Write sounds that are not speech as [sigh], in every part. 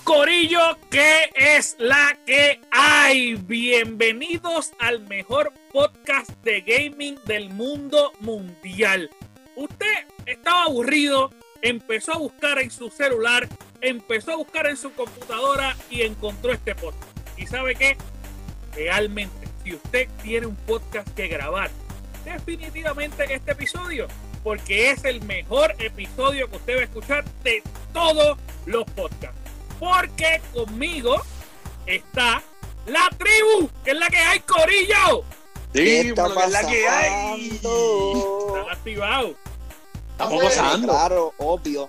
Corillo, ¿qué es la que hay? Bienvenidos al mejor podcast de gaming del mundo mundial. Usted estaba aburrido, empezó a buscar en su celular, empezó a buscar en su computadora y encontró este podcast. ¿Y sabe qué? Realmente, si usted tiene un podcast que grabar, definitivamente este episodio, porque es el mejor episodio que usted va a escuchar de todos los podcasts. Porque conmigo está la tribu, que es la que hay, Corillo. ¿Qué Sí, está que es la que hay. Están activados. Estamos Sí, gozando. Claro, obvio,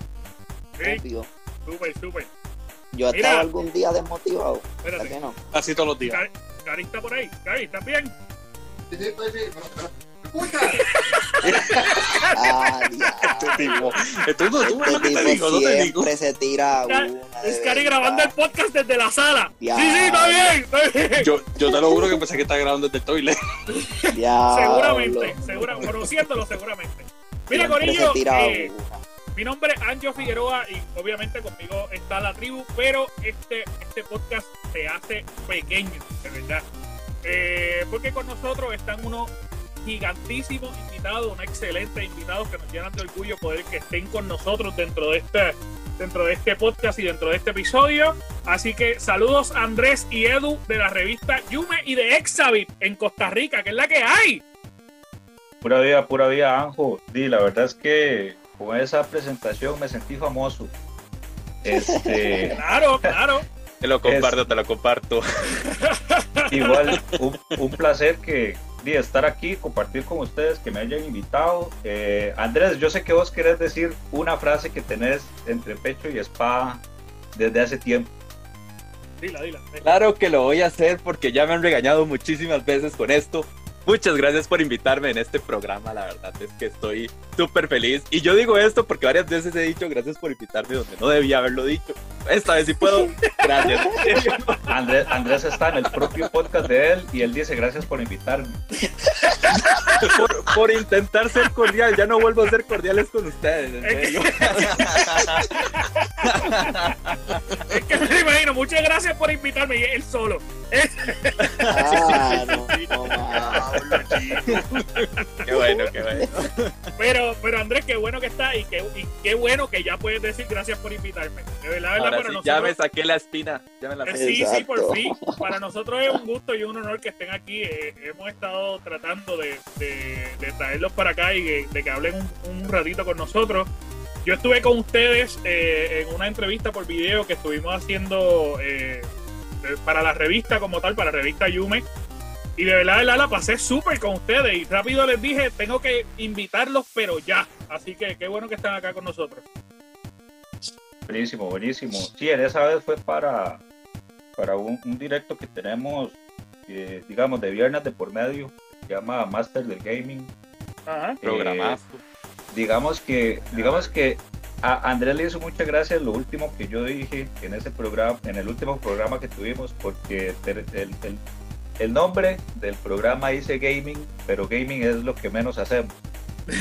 Sí, obvio. súper, súper. Yo Mira. estaba algún día desmotivado. ¿verdad Espérate. que no? Así todos los días. Cari, Cari está por ahí. Cari, ¿estás bien? Ah, Este tipo. Tú Este no te tipo digo, no te digo. siempre se tira una. Es Cari grabando el podcast desde la sala. Ya. Sí, sí, está bien. Está bien. Yo, yo te lo juro que pensé que estaba grabando desde el toilet. Diablo. Seguramente, segura, conociéndolo seguramente. Mira, Corillo, eh, mi nombre es Anjo Figueroa y obviamente conmigo está la tribu, pero este, este podcast se hace pequeño, de verdad. Eh, porque con nosotros están unos gigantísimos invitados, unos excelentes invitados que nos llenan de orgullo poder que estén con nosotros dentro de este dentro de este podcast y dentro de este episodio. Así que saludos a Andrés y Edu de la revista Yume y de Exavit en Costa Rica, que es la que hay. Pura vida, pura vida, Anjo. Di, la verdad es que con esa presentación me sentí famoso. Este, [laughs] Claro, claro. Te lo comparto, te lo comparto. igual, un, un placer que di, estar aquí, compartir con ustedes, que me hayan invitado. Eh, Andrés, yo sé que vos querés decir una frase que tenés entre pecho y espada desde hace tiempo. Dila, dila. Claro que lo voy a hacer porque ya me han regañado muchísimas veces con esto. Muchas gracias por invitarme en este programa, la verdad es que estoy súper feliz. Y yo digo esto porque varias veces he dicho gracias por invitarme donde no debía haberlo dicho. Esta vez sí puedo. Gracias. [laughs] Andrés, Andrés está en el propio podcast de él y él dice gracias por invitarme. Por, por intentar ser cordial, ya no vuelvo a ser cordiales con ustedes. en serio. [laughs] Es que me imagino, muchas gracias por invitarme y él solo. Ah, no, no, man. Qué bueno, qué bueno. Pero, pero Andrés, qué bueno que está y qué, y qué bueno que ya puedes decir gracias por invitarme. De verdad, de verdad, Ahora para sí, nosotros. ya me saqué la espina. Ya me la Eh, Sí, sí, Exacto. por fin. Para nosotros es un gusto y un honor que estén aquí. Eh, hemos estado tratando de, de- de traerlos para acá y de, de que hablen un, un ratito con nosotros. Yo estuve con ustedes eh, en una entrevista por video que estuvimos haciendo eh, para la revista como tal, para la revista Yume. Y de verdad, de verdad, la pasé súper con ustedes. Y rápido les dije, tengo que invitarlos, pero ya. Así que qué bueno que están acá con nosotros. Buenísimo, buenísimo. Sí, en esa vez fue para, para un, un directo que tenemos, eh, digamos, de viernes de por medio, que se llama Master del Gaming. Ajá. Programazo. Digamos que, digamos que a Andrés le hizo muchas gracias lo último que yo dije en ese programa, en el último programa que tuvimos, porque el, el- el- nombre del programa dice gaming, pero gaming es lo que menos hacemos.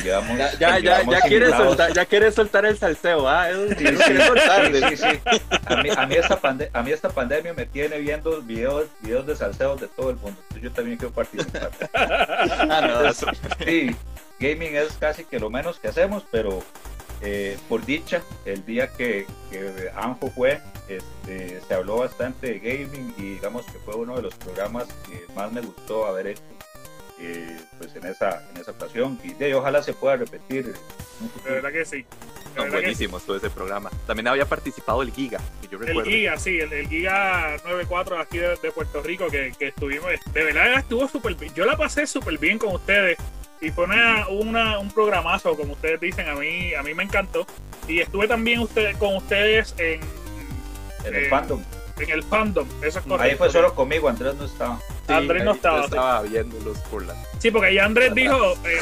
Llevamos- Ya, ya, ya, llevamos ya quieres soltar, ya quieres soltar el salseo, ¿ah? Sí, sí, sí. A mí, a, mí esta pande- a mí esta pandemia me tiene viendo videos, videos de salseo de todo el mundo. Entonces yo también quiero participar. [laughs] Ah, eso- Sí, gaming es casi que lo menos que hacemos, pero eh, por dicha, el día que, que Anjo fue, este, se habló bastante de gaming y digamos que fue uno de los programas que más me gustó haber hecho eh, pues en esa, en esa ocasión. Y de, ojalá se pueda repetir. futuro. verdad que sí. Son verdad que todo ese programa. También había participado el Giga, que yo El recuerdo. Giga, sí, el, el Giga 94 aquí de, de Puerto Rico que, que estuvimos, de verdad estuvo súper bien. Yo la pasé súper bien con ustedes y fue una, una- un programazo, como ustedes dicen, a mí, a mí me encantó. Y estuve también usted, con ustedes en, En el eh, fandom. en el fandom, eso es correcto. Ahí fue solo conmigo, Andrés no estaba. Sí, Andrés no ahí estaba, yo estaba viéndolos por la. Sí, porque ya Andrés dijo, eh,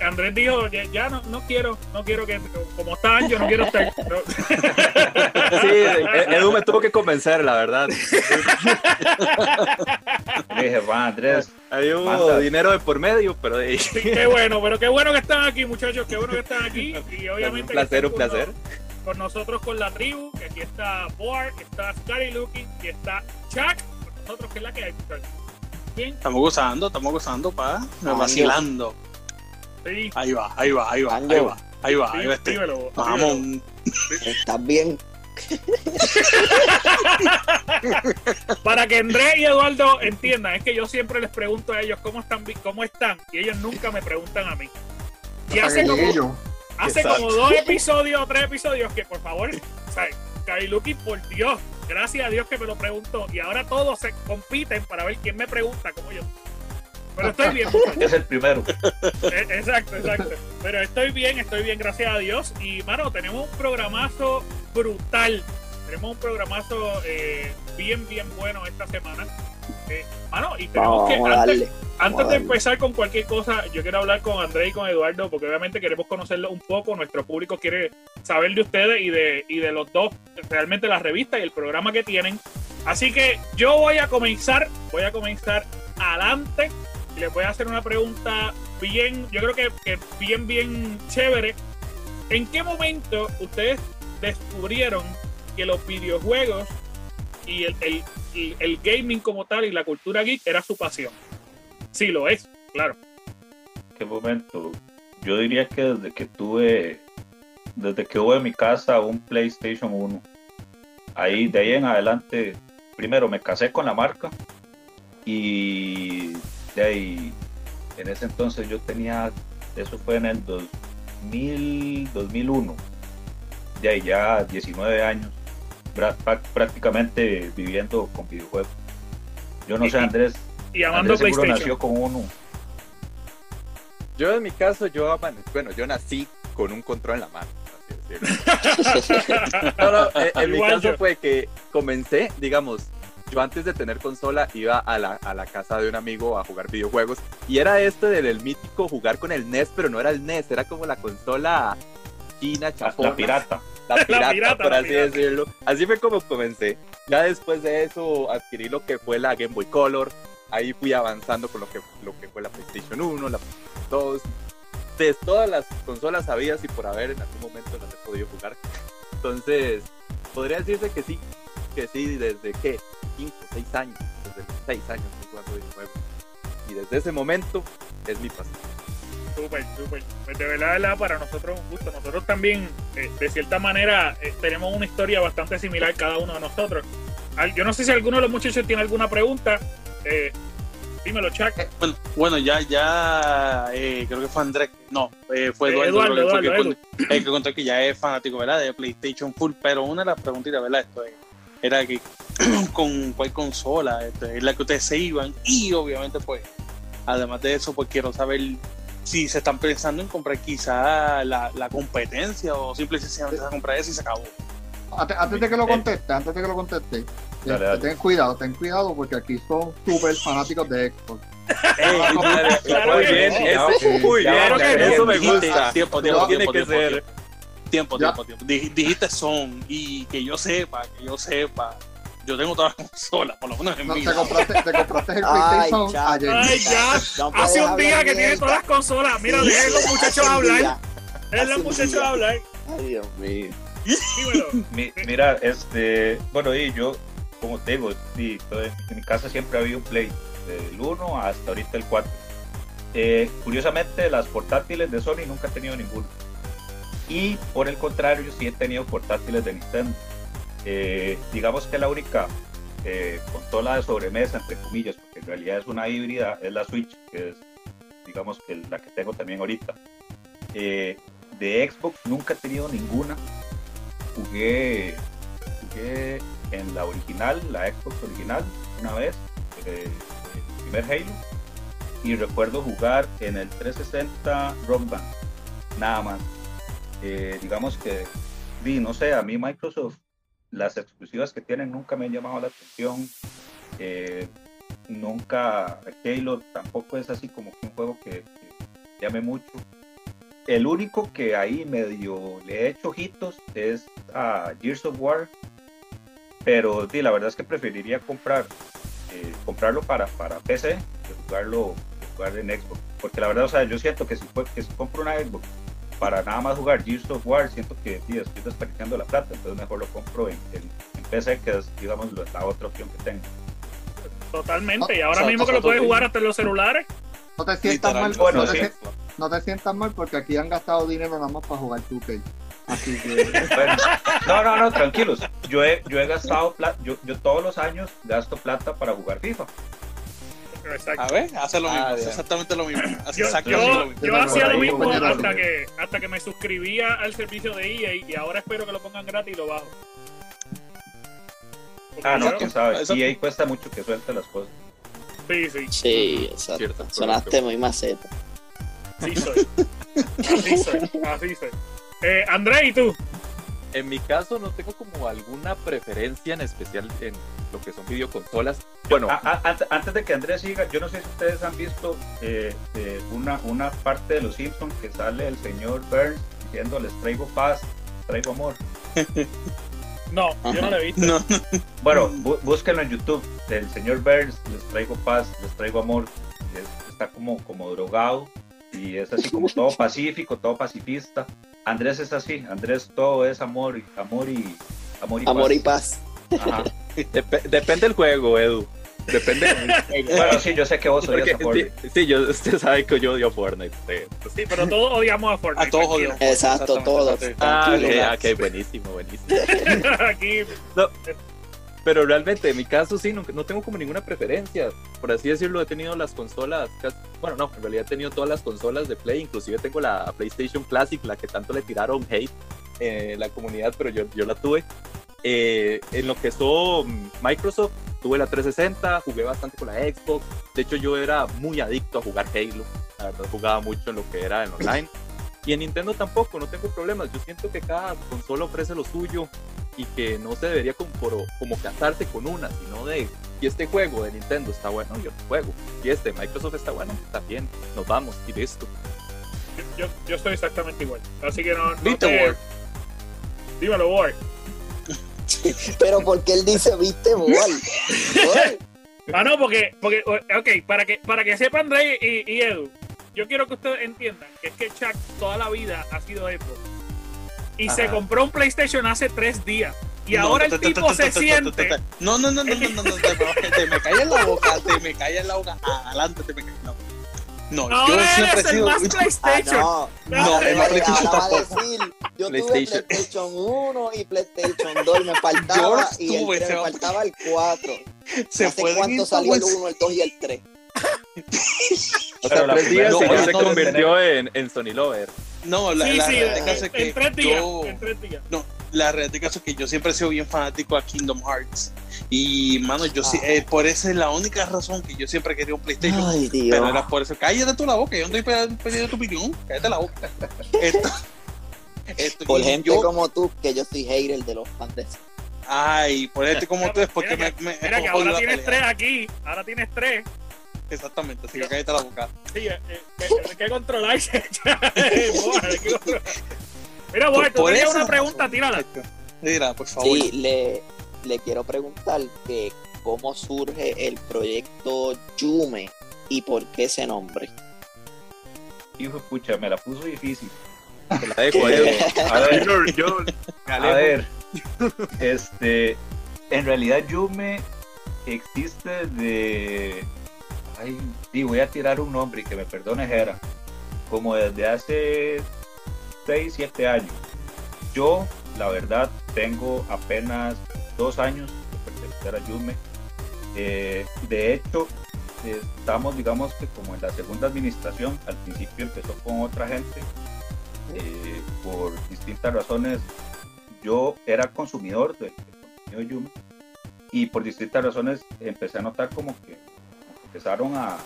Andrés dijo, ya, ya no, no quiero, no quiero que, como están, yo no quiero estar. [laughs] No. Sí, E- Edu me tuvo que convencer, la verdad. [laughs] Le dije, va Andrés, hubo Manda. dinero de por medio, pero de Sí, qué bueno, pero qué bueno que están aquí, muchachos, qué bueno que están aquí. [laughs] Y un obviamente que placer, un con placer. con nosotros con la tribu, que aquí está Boar, está Scary Looking, y está Chuck, con nosotros que es la que hay. Bien, Estamos gozando, estamos gozando, pa. Vacilando. Sí, Ahí va, ahí va, ahí va, ahí va, ahí va, ahí va este. dímelo, Vamos. dímelo. ¿Estás bien? [laughs] Para que André y Eduardo entiendan, es que yo siempre les pregunto a ellos cómo están, cómo están, y ellos nunca me preguntan a mí. Y Hasta hace como, llegue yo. hace Exacto. como dos episodios o tres episodios que por favor, o sea, Kailuki, por Dios, gracias a Dios que me lo preguntó. Y ahora todos se compiten para ver quién me pregunta como yo. Pero estoy bien. [laughs] Es el primero. Eh, Exacto, exacto. Pero estoy bien, estoy bien, gracias a Dios. Y, mano, tenemos un programazo brutal. Tenemos un programazo eh, bien, bien bueno esta semana. Eh, mano, y tenemos Vamos, que, a antes, darle. de darle. empezar con cualquier cosa, yo quiero hablar con André y con Eduardo, porque obviamente queremos conocerlo un poco. Nuestro público quiere saber de ustedes y de, y de los dos, realmente la revista y el programa que tienen. Así que yo voy a comenzar, voy a comenzar adelante les voy a hacer una pregunta bien, yo creo que, bien, bien chévere. ¿En qué momento ustedes descubrieron que los videojuegos y el, el- el- el gaming como tal y la cultura geek era su pasión? Sí, lo es, claro. ¿Qué momento? Yo diría que desde que tuve, desde que hubo en mi casa un PlayStation 1. Ahí, de ahí en adelante, primero me casé con la marca y de ahí, en ese entonces yo tenía, eso fue en el 2000, 2001, de ahí ya 19 años, prá- prá- prácticamente viviendo con videojuegos. Yo no sé, Y- Andrés, Y amando Andrés seguro PlayStation. nació con uno. Yo en mi caso, yo, bueno, yo nací con un control en la mano. así decirlo. [laughs] No, no, en mi caso yo. fue que comencé, digamos, yo antes de tener consola iba a la, a la casa de un amigo a jugar videojuegos y era este del el mítico jugar con el NES, pero no era el NES, era como la consola china, chafona. la pirata. [laughs] La pirata, pirata, por la así pirata. decirlo. Así fue como comencé. Ya después de eso adquirí lo que fue la Game Boy Color. Ahí fui avanzando con lo que, lo que fue la PlayStation 1, la PlayStation 2. De todas las consolas habidas y por haber en algún momento las he podido jugar. Entonces, podría decirse que sí, que sí, desde que 5, 6 años, desde los 6 años estoy jugando videojuegos. Y desde ese momento es mi pasión. Súper, súper. Pues de verdad, de verdad, para nosotros es un gusto. Nosotros también, eh, de cierta manera, eh, tenemos una historia bastante similar cada uno de nosotros. Al- Yo no sé si alguno de los muchachos tiene alguna pregunta. Eh, dímelo, Chuck. Bueno, bueno, ya, ya, eh, creo que fue Andrés, no, eh, fue Eh, Eduardo, Eduardo, que Eduardo, que, con- el que contó que ya es fanático, ¿verdad? De PlayStation Full, pero una de las preguntitas, ¿verdad? Esto es, era que [clears throat] con cuál consola esto es la que ustedes se iban y obviamente pues, además de eso, pues quiero saber si se están pensando en comprar quizá la, la competencia o simplemente se van a comprar eso y se acabó. Antes, antes de que lo conteste, antes de que lo conteste, Dale, este, dale. ten cuidado, ten cuidado porque aquí son súper fanáticos de Xbox. [laughs] Ey, Claro muy bien, eso me gusta. Tiempo, tiempo, tiene tiempo, que tiempo, ser. Tiempo. Tiempo, Ya. tiempo, tiempo. Dij- Dijiste son y que yo sepa, que yo sepa. Yo tengo todas las consolas, por lo menos en No, mi te compraste, te compraste el Ay, PlayStation ayer. Ay, ya. No Hace un día que tiene todas las consolas. Mira, Sí. dejen los muchachos hablar. Dejen los muchachos hablar. Ay, Dios mío. Mi- mira, este, bueno, y yo, como te digo, sí, todo- en mi casa siempre ha habido un Play, del 1 hasta ahorita el 4. Eh, curiosamente, las portátiles de Sony nunca he tenido ninguno. Y por el contrario, yo sí he tenido portátiles de Nintendo. Eh, digamos que la única eh, consola de sobremesa, entre comillas, porque en realidad es una híbrida, es la Switch, que es, digamos, que la que tengo también ahorita. Eh, de Xbox nunca he tenido ninguna jugué, jugué en la original, la Xbox original, una vez, eh, el primer Halo, y recuerdo jugar en el 360 Rock Band, nada más. Eh, digamos que, vi, no sé, a mí Microsoft, las exclusivas que tienen nunca me han llamado la atención. eh, nunca, Halo tampoco es así como un juego que, llame mucho. El único que ahí medio le he hecho ojitos es a Gears of War, pero sí, la verdad es que preferiría comprar eh, comprarlo para, para PC que jugarlo en Xbox, porque la verdad, o sea, yo siento que si, que si compro una Xbox para nada más jugar Gears of War, siento que tío, estoy desperdiciando la plata, entonces mejor lo compro en, en- en PC, que es, digamos, lo- la otra opción que tengo. Totalmente. Y ahora mismo que lo puedes jugar hasta en los celulares. No te sientas mal, Bueno, no, te, sí. no te sientas mal porque aquí han gastado dinero nada más para jugar 2K. Así que [laughs] Bueno, no, no, no, tranquilos. Yo he, yo he gastado plata, yo, yo todos los años gasto plata para jugar FIFA. Exacto. A ver, hace lo mismo, Ah, hace ya. exactamente lo mismo. Hace Yo, exactamente yo, lo mismo. yo Por hacía lo mismo hasta que, hasta que me suscribía al servicio de EA y ahora espero que lo pongan gratis y lo bajo. Porque Ah, no, quién sabe. Ahí cuesta mucho que suelte las cosas. Sí, sí, Sí, exacto. Cierto, Sonaste muy maceta. sí soy. Así soy, así soy. Eh, André, ¿y tú? En mi caso no tengo como alguna preferencia en especial en lo que son videoconsolas. Bueno, A- a- ant- antes de que Andrés siga, yo no sé si ustedes han visto eh, eh, una, una parte de Los Simpsons que sale el señor Burns diciendo les traigo paz, les traigo amor. [laughs] No, yo no lo he visto. No, no, Bueno, bú- búsquenlo en YouTube. El señor Burns, les traigo paz, les traigo amor. Es- está como, como drogado y es así como todo pacífico, todo pacifista. Andrés es así. Andrés todo es amor y amor y amor y Amor y paz. paz. Ajá. dep- depende del juego, Edu. Depende del juego. [laughs] Bueno, sí, yo sé que vos odias Porque, a Fortnite. sí, sí, yo, usted sabe que yo odio Fortnite. sí. Sí, pero todos odiamos a Fortnite. a todos odiamos. Exacto, todos. Ah, Tranquilo, ok, Max. ok, buenísimo, buenísimo. [laughs] [laughs] Aquí, Pero realmente, en mi caso sí, no, no tengo como ninguna preferencia. Por así decirlo, he tenido las consolas, bueno, no, en realidad he tenido todas las consolas de Play, inclusive tengo la PlayStation Classic, la que tanto le tiraron hate en la comunidad, pero yo, yo la tuve. Eh, en lo que son Microsoft, tuve la 360, jugué bastante con la Xbox. De hecho, yo era muy adicto a jugar Halo. La verdad, jugaba mucho en lo que era en online. Y en Nintendo tampoco, no tengo problemas. Yo siento que cada consola ofrece lo suyo y que no se debería como, como casarse con una, sino de si este juego de Nintendo está bueno, yo lo juego. Si este de Microsoft está bueno, también nos vamos y listo. yo, yo estoy exactamente igual. Así que no. no Viste, te- Ward. Dímelo, Ward. [laughs] Pero porque él dice, viste. [laughs] Bol. Ah, no, porque, porque ok, para que, para que sepan André y, y Edu, yo quiero que ustedes entiendan que es que Chuck toda la vida ha sido Xbox. Y se Ajá. compró un PlayStation hace tres días. Y No, ahora el tipo se siente. No, no, no, no, no, no, no, te, me- te me cae en la boca, te me cae en la boca, adelante te me cae en la boca. No, yo Ahora siempre he eres el sido. más [laughs] Ah, PlayStation. no. No, en la va- PlayStation tampoco. decir, yo PlayStation. tuve PlayStation 1 y PlayStation 2 y me [laughs] faltaba, Yo y el tuve, 3, se me faltaba el 4. Se ¿Hace pueden cuánto ir salió el pues. 1, el 2 y el 3? [laughs] O Pero sea, la tres días primera- y ya no, se no, convirtió en, en Sony Lover. No, la, sí, la sí, realidad en, es que en tres días. yo, En tres días. no, la realidad es que yo siempre he sido bien fanático a Kingdom Hearts. Y, mano, yo sí, Ah. eh, por esa es la única razón que yo siempre quería un PlayStation. Ay, Dios. Pero era por eso. Cállate tú la boca, yo no estoy pidiendo tu opinión. Cállate la boca. [laughs] Esto, esto- Por gente yo- como tú, que yo soy hater de los fans de Ay, por gente como tú es porque Mira me, Mira que ahora tienes tres aquí. Ahora tienes tres. Exactamente, así que cállate la boca. Sí, eh, eh, que- hay que controlarse. [laughs] Controlar. Mira, Ward, tú tenías una pregunta, tírala. Mira, por favor. Sí, le, le quiero preguntar que cómo surge el proyecto Yume y por qué ese nombre. Hijo de pucha, me la puso difícil. [laughs] La dejo. [laughs] A ver, Yo, yo me a ver. Este, en realidad Yume existe de... Ay, sí, voy a tirar un nombre y que me perdone Jera. Como desde hace 6, 7 años. Yo, la verdad, tengo apenas dos años de pertenecer a Yume. Eh, de hecho, estamos, digamos que como en la segunda administración. Al principio empezó con otra gente. eh, por distintas razones, yo era consumidor del del contenido de Yume y por distintas razones empecé a notar como que empezaron a,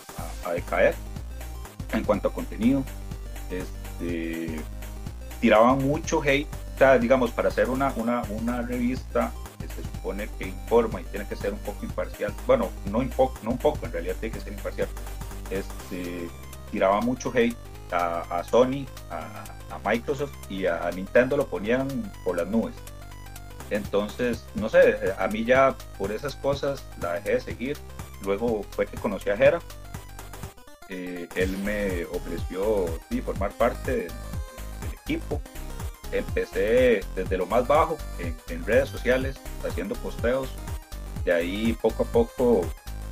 a- decaer en cuanto a contenido. Este, tiraban mucho hate, digamos, para hacer una, una, una revista se supone que informa y tiene que ser un poco imparcial, bueno, no un poco, no un poco, en realidad tiene que ser imparcial. Este, tiraba mucho hate a, Sony, a, Microsoft y a, a Nintendo lo ponían por las nubes. Entonces, no sé, a mí ya por esas cosas la dejé de seguir. Luego fue que conocí a Jera. Eh, él me ofreció formar parte del, equipo. Empecé desde lo más bajo, en, en redes sociales, haciendo posteos. De ahí poco a poco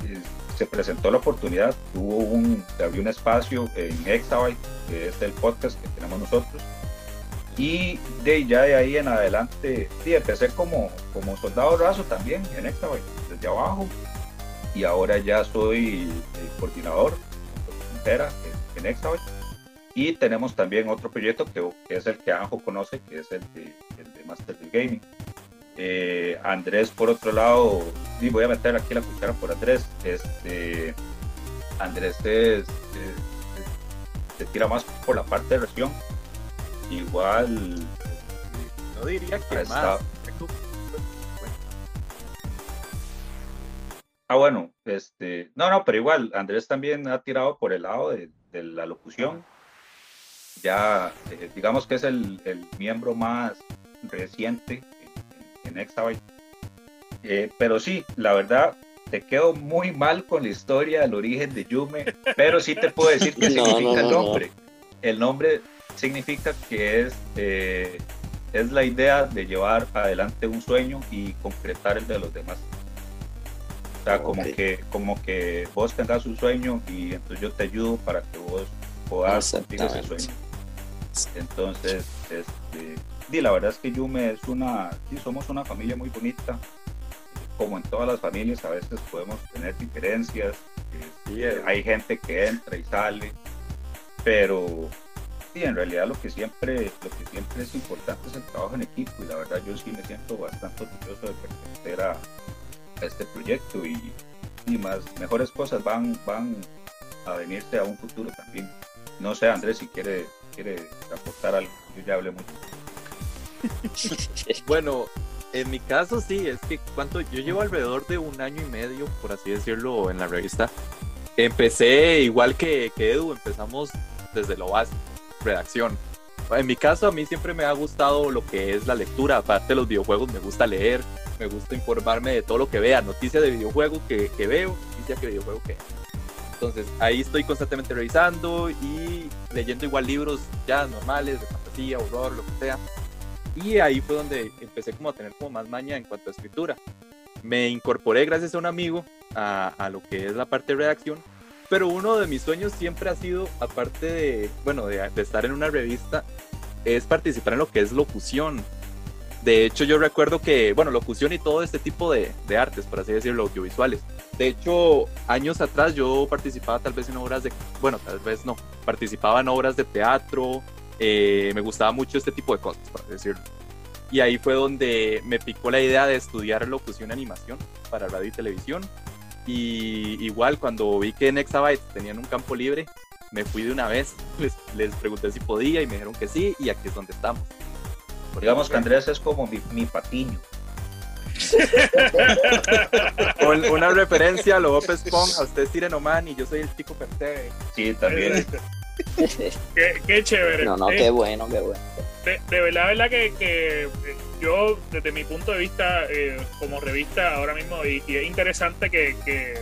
eh, se presentó la oportunidad, hubo un, se abrió un espacio en Exabyte, que es el podcast que tenemos nosotros. Y de ya de ahí en adelante, sí, empecé como, como soldado raso también en Exabyte, desde abajo. Y ahora ya soy el coordinador entera en Exabyte. Y tenemos también otro proyecto que, que es el que Anjo conoce, que es el de, el de Master del Gaming. Eh, Andrés, por otro lado, y voy a meter aquí la cuchara por Andrés. Este, Andrés es, es- es- se tira más por la parte de región. Igual, No diría que más. Ah, bueno, este, no, no, pero igual, Andrés también ha tirado por el lado de, de la locución. Ya, eh, digamos que es el, el miembro más reciente en, en Exabyte. Eh, pero sí, la verdad, te quedo muy mal con la historia del origen de Yume, pero sí te puedo decir qué [laughs] No, significa no, el no, nombre. El nombre significa que es, eh, es la idea de llevar adelante un sueño y concretar el de los demás. Sea, como, que, como que vos tengas un sueño y entonces yo te ayudo para que vos puedas cumplir ese sueño. Entonces, este, sí, la verdad es que Yume es una, sí, somos una familia muy bonita. Como en todas las familias, a veces podemos tener diferencias. este, Sí, eh. hay gente que entra y sale, pero sí, en realidad lo que siempre, lo que siempre es importante es el trabajo en equipo y la verdad yo sí me siento bastante orgulloso de pertenecer a, este proyecto y, y más mejores cosas van, van a venirse a un futuro también. No sé, Andrés, si quiere, quiere aportar algo. Yo ya hablé mucho. [laughs] Bueno, en mi caso sí, es que cuánto yo llevo alrededor de un año y medio, por así decirlo, en la revista. Empecé igual que, que Edu, empezamos desde lo básico, redacción. En mi caso a mí siempre me ha gustado lo que es la lectura, aparte de los videojuegos me gusta leer, me gusta informarme de todo lo que vea, noticias de videojuegos que, que veo, noticias que videojuego que entonces ahí estoy constantemente revisando y leyendo igual libros ya normales de fantasía, horror, lo que sea. Y ahí fue donde empecé como a tener como más maña en cuanto a escritura. Me incorporé gracias a un amigo a, a lo que es la parte de redacción, pero uno de mis sueños siempre ha sido, aparte de, bueno, de, de estar en una revista, es participar en lo que es locución. De hecho, yo recuerdo que, bueno, locución y todo este tipo de, de artes, por así decirlo, audiovisuales. De hecho, años atrás yo participaba tal vez en obras de, bueno, tal vez no, participaba en obras de teatro, eh, me gustaba mucho este tipo de cosas, por así decirlo. Y ahí fue donde me picó la idea de estudiar locución y animación para radio y televisión. Y igual cuando vi que en Exabyte tenían un campo libre, me fui de una vez, [laughs] les, les pregunté si podía y me dijeron que sí, y aquí es donde estamos. Digamos que Andrés es como mi, mi patiño. [laughs] Un- una referencia a lo Bob Esponja, usted es Sirenoman y yo soy el chico Pertee. Sí, también. Qué, qué chévere. No, no, Eh, qué bueno, qué bueno. de, de verdad, verdad que, que, eh, yo, desde mi punto de vista, eh, como revista ahora mismo, y, y es interesante que, que,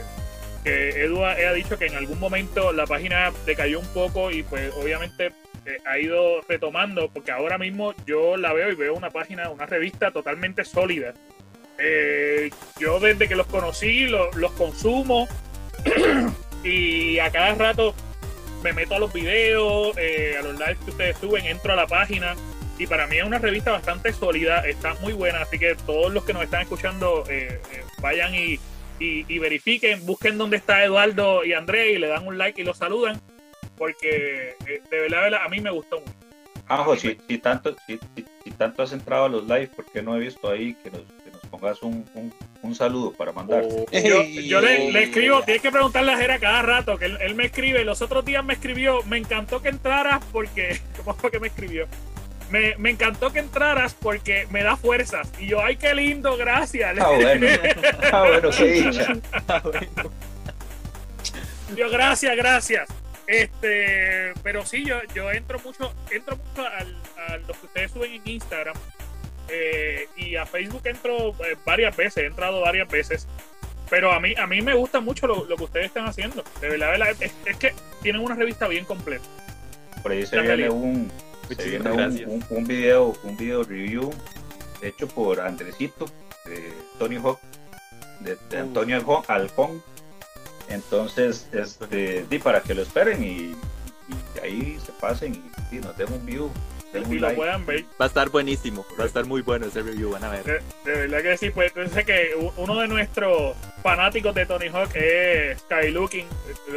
que Edu ha, ha dicho que en algún momento la página decayó un poco y pues obviamente eh, ha ido retomando, porque ahora mismo yo la veo y veo una página, una revista totalmente sólida. Eh, yo desde que los conocí lo- los consumo [clears throat] y a cada rato me meto a los videos, eh, a los lives que ustedes suben, entro a la página y para mí es una revista bastante sólida, está muy buena, así que todos los que nos están escuchando eh, eh, vayan y, y- y verifiquen, busquen dónde está Eduardo y André y le dan un like y los saludan, porque eh, de verdad, a mí me gustó mucho. Ajo, si, si, tanto, si, tanto has entrado a los live, ¿por qué no he visto ahí que nos pongas un, un, un saludo para mandar? Oh. [laughs] Yo, yo le, le escribo, tienes que preguntarle a Jera cada rato, que él, él me escribe, los otros días me escribió, me encantó que entraras porque, [laughs] ¿cómo fue que me escribió? Me, me encantó que entraras porque me da fuerzas. Y yo, ay, qué lindo, gracias. Ah, bueno. [laughs] Ah, bueno, qué dicha. Yo, gracias, gracias. Este, pero sí, yo, yo entro mucho, entro mucho al- a lo que ustedes suben en Instagram. Eh, y a Facebook entro eh, varias veces, he entrado varias veces. Pero a mí, a mí me gusta mucho lo, lo que ustedes están haciendo. De verdad, de verdad, es, es que tienen una revista bien completa. Por ahí se La viene un, Se viene un, gracias. un, un video, un video review hecho por Andresito de Tony Hawk, de, de Antonio Alcón. Entonces, este, di, para que lo esperen y, y ahí se pasen y, y nos den un view, lo puedan ver. Va a estar buenísimo, va a estar muy bueno ese review, van a ver. De, de verdad que sí, pues entonces que uno de nuestros fanáticos de Tony Hawk es Sky Looking.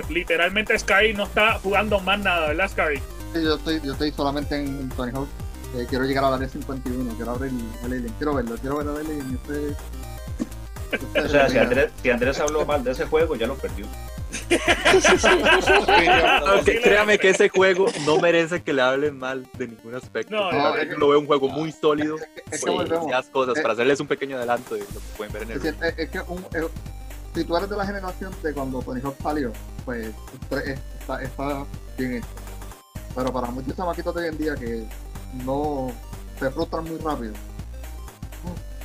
Literalmente Sky no está jugando más nada, ¿verdad Sky? Sí, yo estoy, yo estoy solamente en, en Tony Hawk. Eh, quiero llegar a la área 51, quiero abrir el, el Alien. Quiero verlo, quiero ver el Alien. Este, O sea, si Andrés, si Andrés habló mal de ese juego, ya lo perdió. Aunque créame que ese juego no merece que le hablen mal de ningún aspecto. No, no, que- lo veo un juego muy sólido. es que, es que pues, volvemos. demasiadas cosas Eh, para hacerles un pequeño adelanto de lo que pueden ver en el Es, decir, es- es que un, es- si tú eres de la generación de cuando Tony Hawk salió, pues este- está, está bien hecho. Pero para muchos chamaquitos de hoy en día que no se frustran muy rápido,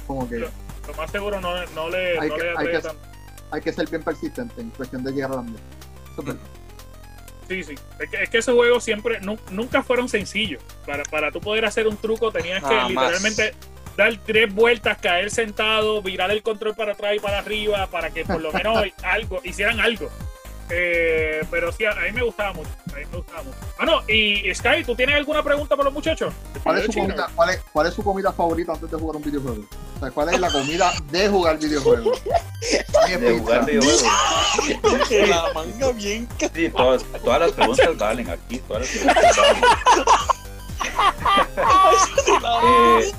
como que Lo más seguro no, no le, Hay no que- le hay atrae que- tanto. Hay que ser bien persistente en cuestión de llegar a. Sí, sí. Es que, es que esos juegos siempre, nu- nunca fueron sencillos. Para, para tú poder hacer un truco tenías que literalmente dar tres vueltas, caer sentado, virar el control para atrás y para arriba, para que por lo [laughs] menos algo, hicieran algo. Eh, pero sí, a, a mí me gustaba mucho. A mí me gustaba mucho. Ah, no, y Sky, ¿tú tienes alguna pregunta para los muchachos? ¿Cuál es, su comida, cuál, es, ¿Cuál es su comida favorita antes de jugar un videojuego? O sea, ¿cuál es la comida de jugar videojuegos? [laughs] A De pizza. jugar videojuegos. [laughs] La manga bien Sí, todas, todas las preguntas valen aquí, todas las preguntas valen. [laughs] Eh,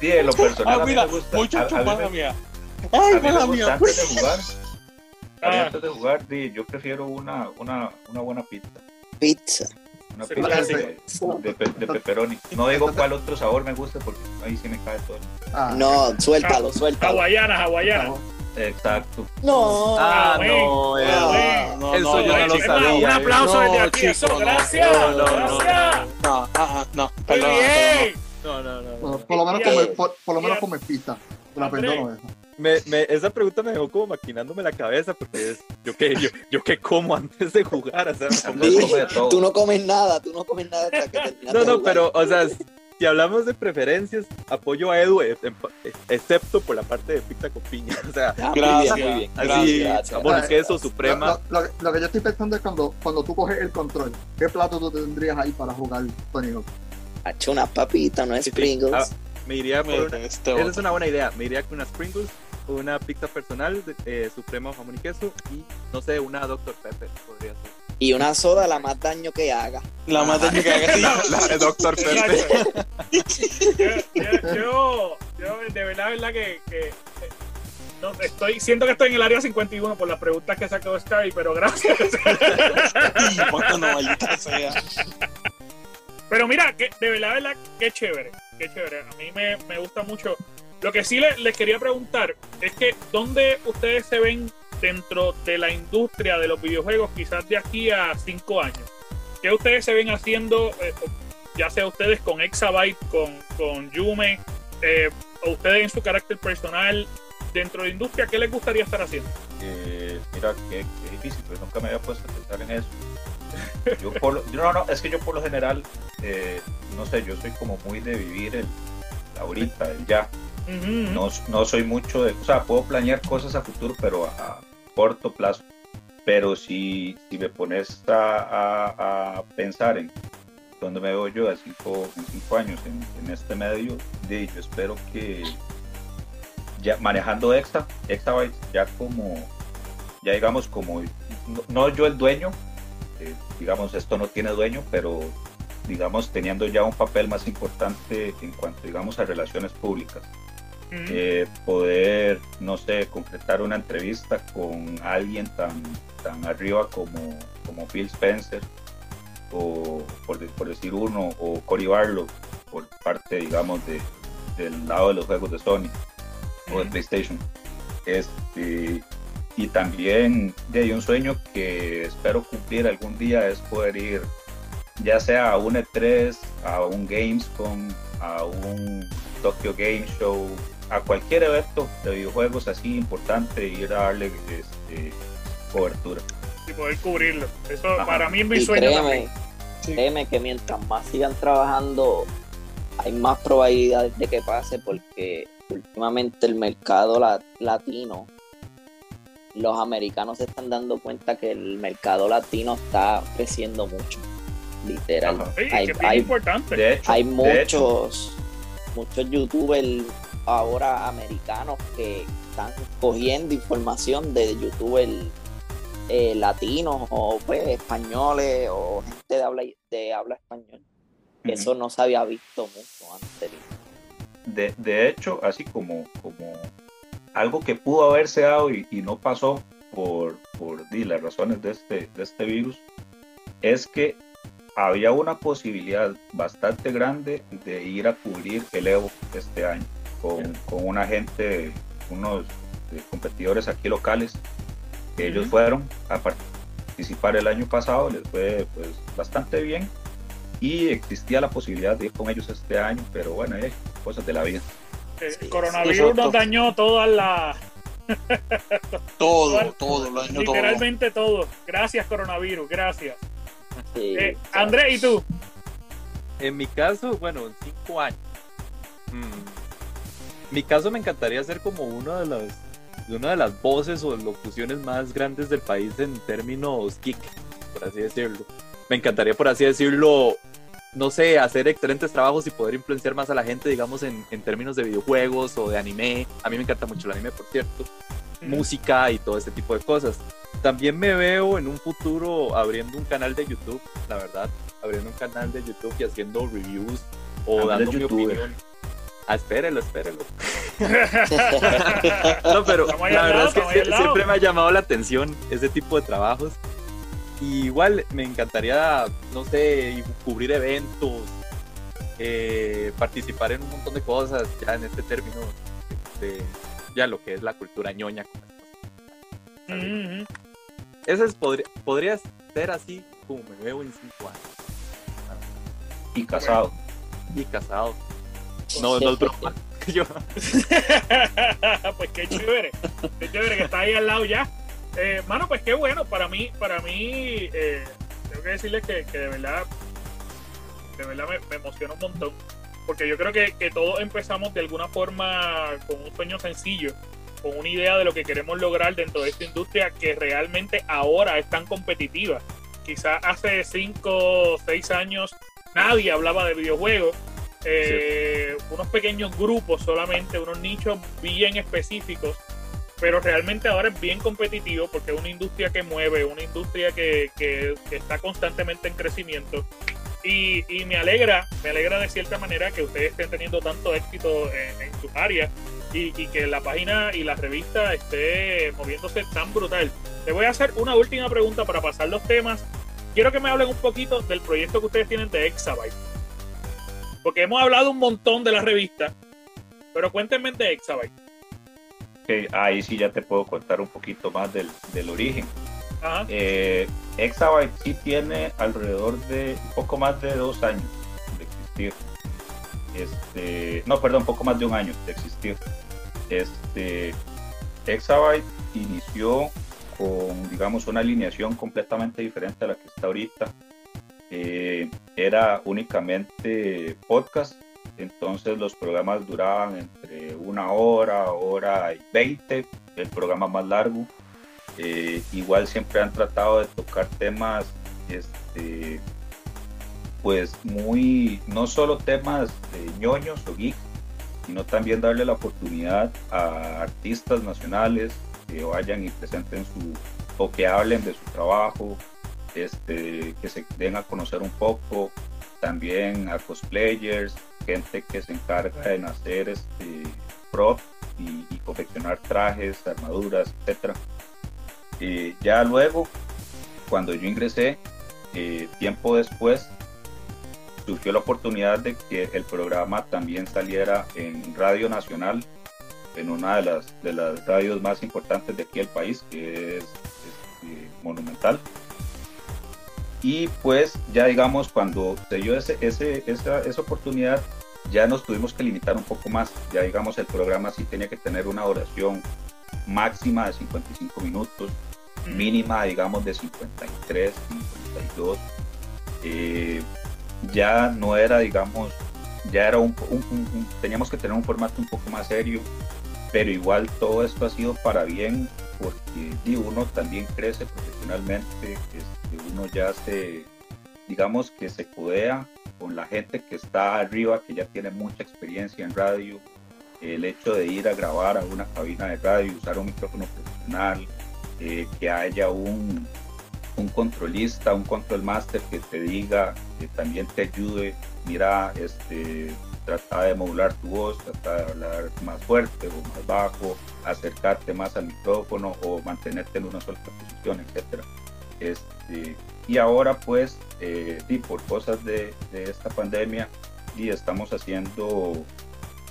sí, lo personal, Ah, a mí mira, me gusta. muchacho, a- a mí mala me- mía. a Ay, mí me mala gusta mía. antes de jugar. Ah. antes de jugar, sí, yo prefiero una, una, una buena pizza. Pizza. Una Sí, pizza de, de, pe- de pepperoni. No digo cuál otro sabor me gusta porque ahí sí me cae todo. Ah, No, suéltalo, suéltalo. Hawaiana, hawaiana. Exacto. No. Ah, Ah, no, eh, Ah, No, Eso no, yo no lo sabía. Un eh. aplauso No, desde aquí. chico, eso, no. gracias. No, no, no, gracias. No, ah, ah, no, perdón. No, no, no. no, por, lo menos come, por, por lo menos come pizza. La perdono eso. Me, me- esa pregunta me dejó como maquinándome la cabeza porque es yo que yo, yo que como antes de jugar, o sea, de. Tú no comes nada, tú no comes nada hasta que [laughs] No, no, jugar. pero, o sea, si hablamos de preferencias, apoyo a Edu, eh, em- excepto por la parte de pizza con piña. O sea, Ah, Gracias, muy bien, así, Gracias. sabor queso suprema. lo- lo- lo que yo estoy pensando es cuando, cuando tú coges el control, ¿qué plato tú tendrías ahí para jugar Tony Hawk? Ha hecho una papita, no es Sí, sí. Pringles. Ah, Me iría por una, este esa es una buena idea. Me iría con unas Pringles, una pizza personal, de- eh, suprema jamón y queso y, no sé, una Dr. Pepper podría ser. Y una soda la más daño que haga. La más técnica que haga así. [laughs] La de Dr. [laughs] Pepper. Yo, yo, yo, yo, de verdad, verdad que, que, eh, no, estoy, siento que estoy en el área 51 por las preguntas que sacó Sky, pero gracias. [laughs] Pero mira, que, de verdad, verdad, qué chévere, qué chévere. A mí me, me gusta mucho. Lo que sí le- les quería preguntar es que, ¿dónde ustedes se ven dentro de la industria de los videojuegos quizás de aquí a cinco años? ¿Qué ustedes se ven haciendo, eh, ya sea ustedes con Exabyte, con, con Yume, eh, o ustedes en su carácter personal, dentro de la industria, qué les gustaría estar haciendo? Eh, mira, qué, qué difícil, pues nunca me había puesto a pensar en eso. Yo por lo- no, no, es que yo por lo general, eh, no sé, yo soy como muy de vivir el ahorita, el ya. No, no soy mucho de, o sea, puedo planear cosas a futuro, pero a, corto plazo. Pero si, si me pones a, a- pensar en dónde me veo yo a cinco, en cinco años en, este medio, de, yo espero que ya manejando Extra, Exabytes, ya como, ya digamos como, no, no yo el dueño, eh, digamos esto no tiene dueño, pero digamos teniendo ya un papel más importante en cuanto digamos a relaciones públicas Eh, poder, no sé, concretar una entrevista con alguien tan, tan arriba como, como Phil Spencer, o por, de- por decir uno, o Cory Barlow, por parte, digamos, de, del lado de los juegos de Sony o de. PlayStation. Este, y también de ahí un sueño que espero cumplir algún día es poder ir ya sea a un E3, a un Gamescom, a un Tokyo Game Show, a cualquier evento de videojuegos así importante y ir a darle este, cobertura. y poder cubrirlo. Eso Ajá. para mí es mi Y sueño créeme, también. Sí. créeme que mientras más sigan trabajando, hay más probabilidades de que pase porque últimamente el mercado la- latino, los americanos se están dando cuenta que el mercado latino está creciendo mucho, literal. Ajá. Sí, Hay- importante. Hecho, Hay muchos, muchos youtubers ahora americanos que están cogiendo información de youtubers eh, latinos o pues españoles o gente de habla, de habla español. Eso no se había visto mucho antes. de, de hecho, así como, como algo que pudo haberse dado y, y no pasó por, por las razones de este, de este virus, es que había una posibilidad bastante grande de ir a cubrir el Evo este año con, con una gente, unos eh, competidores aquí locales, que ellos fueron a participar el año pasado, les fue pues bastante bien y existía la posibilidad de ir con ellos este año, pero bueno, eh, cosas de la vida. El Sí, coronavirus sí, nos dañó todas las. [laughs] Todo, todo, lo año todo. Literalmente todo. Gracias, coronavirus. Gracias. Sí, Eh, Andrés, ¿y tú? En mi caso, bueno, en cinco años. mm, mi caso me encantaría ser como una de las, una de las voces o locuciones más grandes del país en términos geek, por así decirlo. Me encantaría, por así decirlo, no sé, hacer excelentes trabajos y poder influenciar más a la gente, digamos, en, en términos de videojuegos o de anime. A mí me encanta mucho el anime, por cierto. Música y todo ese tipo de cosas. También me veo en un futuro abriendo un canal de YouTube, la verdad, abriendo un canal de YouTube y haciendo reviews o dando mi opinión. Ah, espérelo, espérelo. [laughs] No, pero la verdad lado, es que siempre me ha llamado la atención ese tipo de trabajos. Y igual me encantaría, no sé, cubrir eventos, eh, participar en un montón de cosas, ya en este término de ya lo que es la cultura ñoña. cosas. Ujú. Ese es, podría, podría ser así como me veo en cinco años. Y casado. Y casado. No, no es broma. Yo, [laughs] pues qué chévere. Qué chévere que está ahí al lado ya. Eh, mano, pues qué bueno. Para mí, para mí, eh, tengo que decirles que, que de verdad, de verdad me, me emociona un montón. Porque yo creo que, que todos empezamos de alguna forma con un sueño sencillo, con una idea de lo que queremos lograr dentro de esta industria que realmente ahora es tan competitiva. Quizás hace 5 o 6 años nadie hablaba de videojuegos. Eh, unos pequeños grupos solamente, unos nichos bien específicos, pero realmente ahora es bien competitivo porque es una industria que mueve, una industria que, que- que está constantemente en crecimiento. Y, y me alegra, me alegra de cierta manera que ustedes estén teniendo tanto éxito en, en sus áreas y, y que la página y la revista esté moviéndose tan brutal. Te voy a hacer una última pregunta para pasar los temas. Quiero que me hablen un poquito del proyecto que ustedes tienen de Exabyte. Porque hemos hablado un montón de la revista, pero cuéntenme de Exabyte. Ahí sí ya te puedo contar un poquito más del, del origen. Ajá. Eh, Exabyte sí tiene alrededor de un poco más de dos años de existir. Este, no, perdón, poco más de un año de existir. Este, Exabyte inició con, digamos, una alineación completamente diferente a la que está ahorita. Eh, era únicamente podcast, entonces los programas duraban entre una hora, hora y veinte, el programa más largo. Eh, igual siempre han tratado de tocar temas, este, pues muy, no solo temas de ñoños o geeks, sino también darle la oportunidad a artistas nacionales que vayan y presenten su, o que hablen de su trabajo, este, que se den a conocer un poco, también a cosplayers, gente que se encarga en hacer este, prop y, confeccionar trajes, armaduras, etcétera. Eh, ya luego, cuando yo ingresé, eh, tiempo después, surgió la oportunidad de que el programa también saliera en Radio Nacional, en una de las, de las radios más importantes de aquí del país, que es este, Monumental. Y pues ya digamos, cuando se dio ese, ese, esa, esa oportunidad, ya nos tuvimos que limitar un poco más. Ya digamos, el programa sí tenía que tener una duración máxima de 55 minutos, mínima digamos de 53, 52. eh, ya no era, digamos, ya era un, un- un- un- teníamos que tener un formato un poco más serio, pero igual todo esto ha sido para bien porque di, uno también crece profesionalmente, este, uno ya se, digamos que se codea con la gente que está arriba, que ya tiene mucha experiencia en radio, el hecho de ir a grabar a una cabina de radio, usar un micrófono profesional, eh, que haya un, un controlista, un control master que te diga, que también te ayude, mira, este, trata de modular tu voz, trata de hablar más fuerte o más bajo, acercarte más al micrófono o mantenerte en una sola posición, etc. Este, y ahora pues, eh, y por cosas de, esta pandemia, y estamos haciendo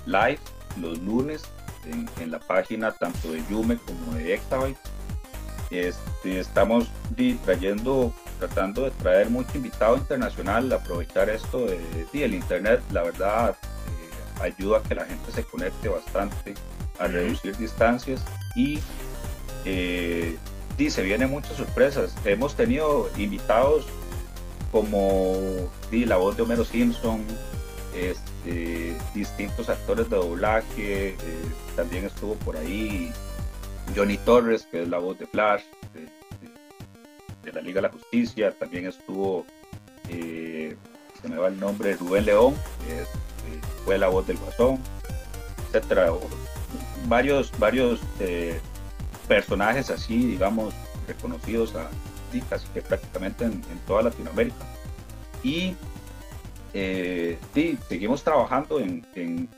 live los lunes en, en la página tanto de Yume como de Exabyte. Este, estamos trayendo, tratando de traer mucho invitado internacional, aprovechar esto de, di, el internet, la verdad eh, ayuda a que la gente se conecte bastante, a reducir distancias y eh, se vienen muchas sorpresas. Hemos tenido invitados como di, la voz de Homero Simpson, este, distintos actores de doblaje, eh, también estuvo por ahí Johnny Torres, que es la voz de Flash, de, la Liga de la Justicia, también estuvo, eh, se me va el nombre, Rubén León, que eh, fue la voz del Guasón, etcétera, varios, varios eh, personajes así, digamos, reconocidos a, casi que prácticamente en, toda Latinoamérica. Y sí, seguimos trabajando en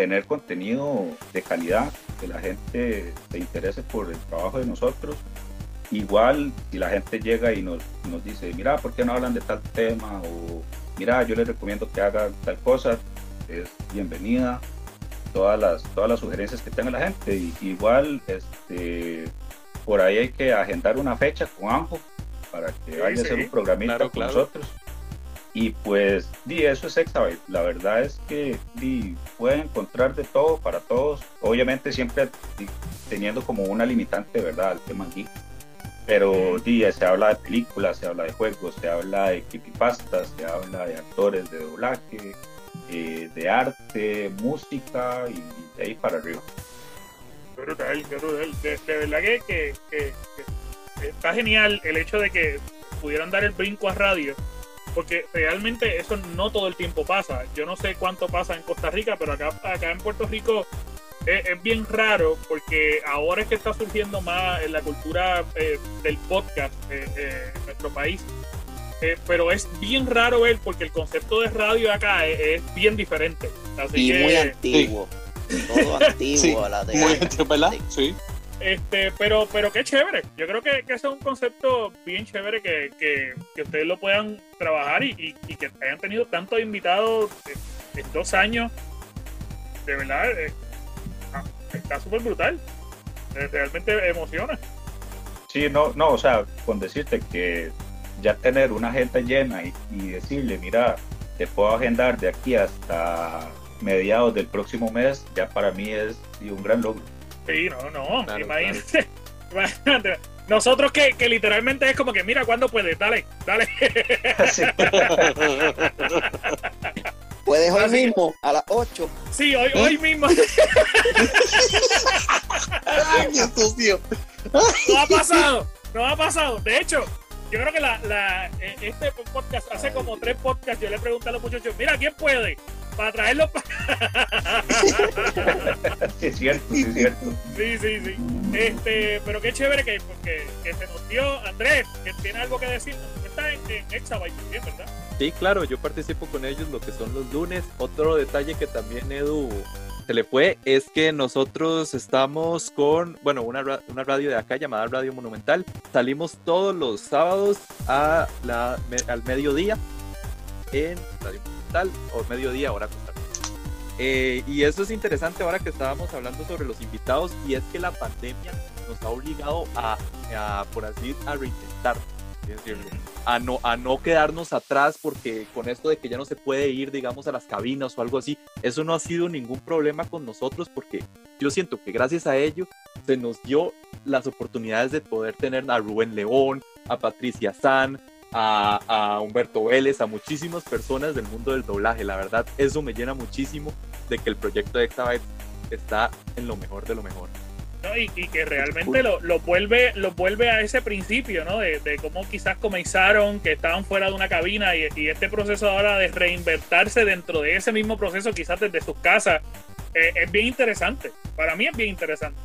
tener contenido de calidad, que la gente se interese por el trabajo de nosotros. Igual, si la gente llega y nos, nos dice, mira, ¿por qué no hablan de tal tema? O mira, yo les recomiendo que hagan tal cosa, es bienvenida. Todas las, todas las sugerencias que tenga la gente. Y, igual, este, por ahí hay que agendar una fecha con Anjo para que Sí, vaya a hacer un programita Claro, con claro. nosotros. Y pues, di, eso es Exabyte. La verdad es que di, pueden encontrar de todo para todos. Obviamente siempre di, teniendo como una limitante, ¿verdad? Al tema geek. Pero di, se habla de películas, se habla de juegos, se habla de creepypastas, se habla de actores de doblaje, eh, de arte, música y de ahí para arriba. Brutal, brutal. De, de verdad que, que- que- que está genial el hecho de que pudieran dar el brinco a radio, porque realmente eso no todo el tiempo pasa. Yo no sé cuánto pasa en Costa Rica, pero acá, acá en Puerto Rico es, es bien raro, porque ahora es que está surgiendo más en la cultura eh, del podcast eh, eh, en nuestro país. Pero es bien raro ver porque el concepto de radio acá es, es bien diferente. Así Y que, muy antiguo. Todo [laughs] antiguo Sí, a la de Muy ¿verdad? Sí. Este, pero, pero qué chévere. Yo creo que, que es un concepto bien chévere que, que, que ustedes lo puedan trabajar y, y- que hayan tenido tantos invitados en, dos años. De verdad, eh, ah, está súper brutal. Eh, Realmente emociona. Sí, no, no, o sea, con decirte que ya tener una agenda llena y, y decirle, mira, te puedo agendar de aquí hasta mediados del próximo mes, ya para mí es un gran logro. Sí, no, no. Claro, imagínate. [laughs] Imagínate. Nosotros que, que literalmente es como que, mira, ¿cuándo puedes? Dale, dale. [laughs] Sí. Puedes hoy Así- mismo, a las 8. Sí, hoy, hoy mismo. Ay, sucio. No ha pasado, no ha pasado. De hecho, yo creo que la, la, eh, este podcast, hace como tres podcasts, yo le pregunté a los muchachos, mira, ¿quién puede? Para traerlo para... [laughs] Sí, es cierto, sí, es cierto. Sí, sí, sí. Este, pero qué chévere que, que, que se nos dio Andrés, que tiene algo que decirnos. Está en, en Exabyte también, ¿verdad? Sí, claro, yo participo con ellos lo que son los lunes. Otro detalle que también Edu se le fue es que nosotros estamos con, bueno, una, una radio de acá llamada Radio Monumental. Salimos todos los sábados a la, me- al mediodía en Radio Monumental o mediodía hora Rica. Eh, y eso es interesante ahora que estábamos hablando sobre los invitados y es que la pandemia nos ha obligado a, a, por así, a reintentar. a no, a no quedarnos atrás porque con esto de que ya no se puede ir, digamos, a las cabinas o algo así, eso no ha sido ningún problema con nosotros porque yo siento que gracias a ello se nos dio las oportunidades de poder tener a Rubén León, a Patricia San, a, a Humberto Vélez, a muchísimas personas del mundo del doblaje. La verdad, eso me llena muchísimo de que el proyecto de Exabyte está en lo mejor de lo mejor. ¿no? Y, y que realmente lo, lo vuelve lo vuelve a ese principio, ¿no? De, de cómo quizás comenzaron, que estaban fuera de una cabina y, y este proceso ahora de reinvertirse dentro de ese mismo proceso, quizás desde sus casas, eh, es bien interesante. Para mí es bien interesante.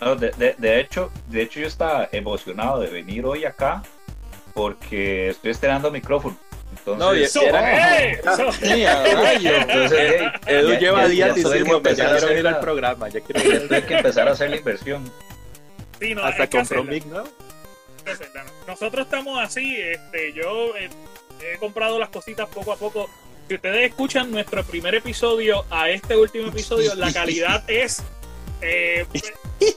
No, de, de- de hecho, de hecho yo estaba emocionado de venir hoy acá porque estoy estrenando micrófono. Entonces, No, y- Eso, era- ¡eh! Sí, entonces, [laughs] hey, Edu ya- lleva ya- días ya que diciendo, ya empezar a quiero hacer ir al programa, ya quiero ir. tengo que empezar a hacer la inversión. sí, no, Hasta que compró mic, ¿no? Nosotros estamos así, este, yo eh, he comprado las cositas poco a poco. Si ustedes escuchan nuestro primer episodio a este último episodio, la calidad es eh,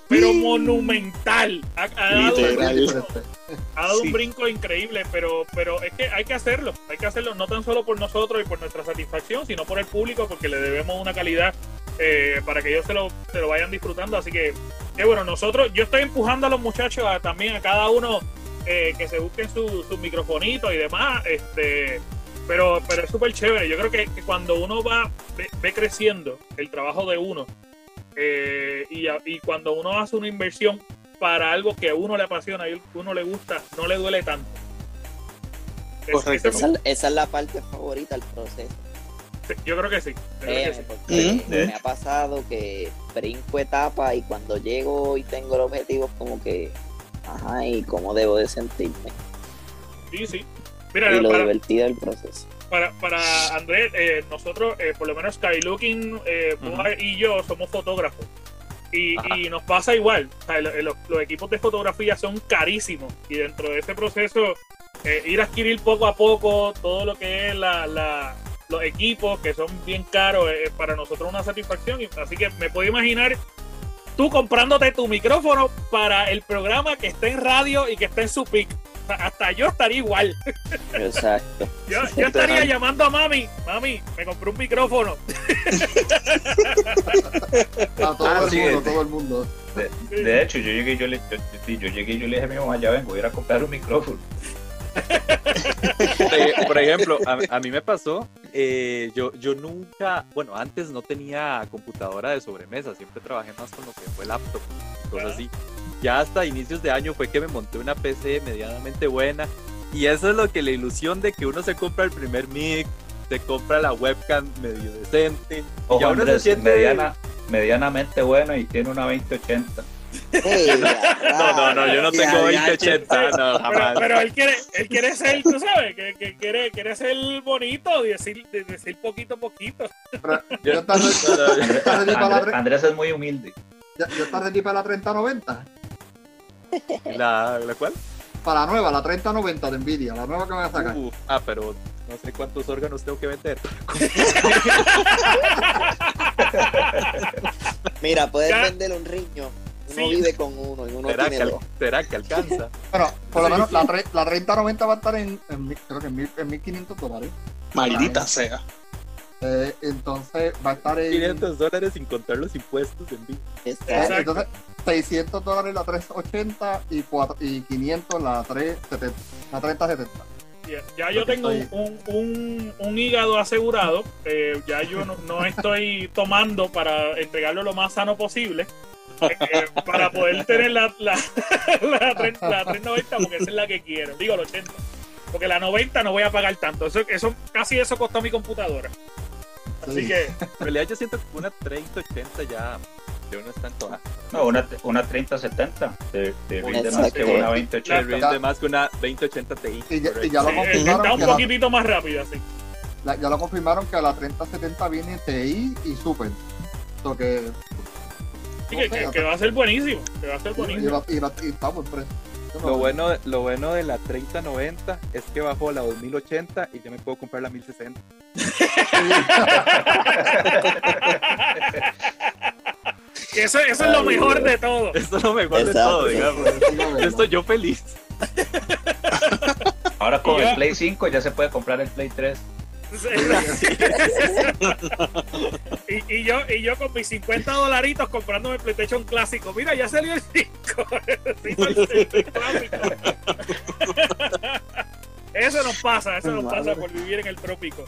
pero monumental. Ha, ha dado, Literal. un, Diferente. [laughs] ha dado un Sí. brinco increíble, pero, pero es que hay que hacerlo, hay que hacerlo no tan solo por nosotros y por nuestra satisfacción, sino por el público, porque le debemos una calidad eh, para que ellos se lo, se lo vayan disfrutando. Así que, que bueno, nosotros, yo estoy empujando a los muchachos a- también a cada uno eh, que se busquen su, su microfonito y demás. Este, pero, pero es súper chévere. Yo creo que, que cuando uno va, ve, ve creciendo el trabajo de uno eh, y, cuando uno hace una inversión para algo que a uno le apasiona y a uno le gusta, no le duele tanto. Correcto. Esa, esa es la parte favorita del proceso. yo creo que sí. creo que me ha pasado que brinco etapa y cuando llego y tengo el objetivo como que, ajá, ¿y cómo debo de sentirme? Sí, sí. Mira, Y lo para, divertido del proceso. Para, para Andrés, eh, nosotros, eh, por lo menos Skylooking, eh, Bujar y yo somos fotógrafos. Y, y nos pasa igual. O sea, lo- los, los equipos de fotografía son carísimos. Y dentro de ese proceso, eh, ir a adquirir poco a poco todo lo que es la, la- los equipos, que son bien caros, eh, para nosotros una satisfacción. Así que me puedo imaginar tú comprándote tu micrófono para el programa que esté en radio y que esté en su pick. Hasta yo estaría igual. Exacto. Yo, yo estaría llamando a mami. Mami, me compré un micrófono. A todo Ah, el sí, mundo, este. todo el mundo. De, de hecho, yo llegué y yo le, yo, sí, yo llegué y yo le dije a mi mamá, ya vengo, voy a ir a comprar un micrófono. Por ejemplo, a, a mí me pasó, eh, yo, yo nunca, bueno, antes no tenía computadora de sobremesa, siempre trabajé más con lo que fue laptop, cosas así. Ya hasta inicios de año fue que me monté una PC medianamente buena y eso es lo que la ilusión de que uno se compra el primer mic, se compra la webcam medio decente. y Ojo, ya uno se Andrés, siente- mediana, medianamente bueno y tiene una 2080. [laughs] No, no, no, yo no tengo 2080, no, Pero, jamás. pero él quiere, él quiere ser, tú sabes, que, que quiere, quiere ser bonito y decir, de- decir poquito a poquito. Pero Yo- yo estaba no, no, Andrés, Andrés- Andrés es muy humilde. ya- yo estaba ready para la 3090. [laughs] ¿La, ¿La cual? Para la nueva, la 3090 de Nvidia, la nueva que van a sacar. Uf, ah, pero no sé cuántos órganos tengo que vender. [laughs] Mira, puedes Ya. vender un riño. Uno Sí. vive con uno y uno ¿Será que, tiene dos. ¿Será que alcanza? [laughs] Bueno, por lo menos la, la 3090 va a estar en, en mil- creo que en, mil- en 1500 dólares. Maldita sea. Eh, entonces va a estar en. 500 dólares sin contar los impuestos en vivo. eh, Exacto. entonces 600 dólares la 380 y, cuatro- y 500 la 370. La 3070. Ya, ya yo tengo un, un, un- un hígado asegurado. eh, ya yo no, no estoy tomando para entregarlo lo más sano posible. eh, para poder tener la, la, [laughs] la, tre- la 390 porque esa es la que quiero. Digo, la 80. Porque la 90 no voy a pagar tanto. Eso, eso casi eso costó mi computadora. Así Sí. que En realidad yo siento que una 3080 ya de uno está en toda. No, una, una 3070 te, te rinde más que una Te 2080. rinde más que una 2080 Ti. Y ya, y ya lo sí, confirmaron está un que la- poquitito más rápido así. la- ya lo confirmaron que la 3070 viene TI y Super. So que, Así que, que- que va a ser buenísimo. Que va a ser y, buenísimo. va- y va- y está buen precio. Yo Lo bueno, lo bueno de la 3090 es que bajó la 2080 y ya me puedo comprar la 1060. Que [laughs] eso, eso es lo mejor de todo. [laughs] Eso es lo mejor de todo, digamos. Yo estoy yo feliz. Ahora con el Play 5 ya se puede comprar el Play 3. [laughs] y, y yo, y yo con mis 50 dolaritos comprándome el PlayStation clásico. Mira, ya salió el 5. [laughs] Sí, el- el clásico. Eso nos pasa, eso nos pasa por vivir en el trópico.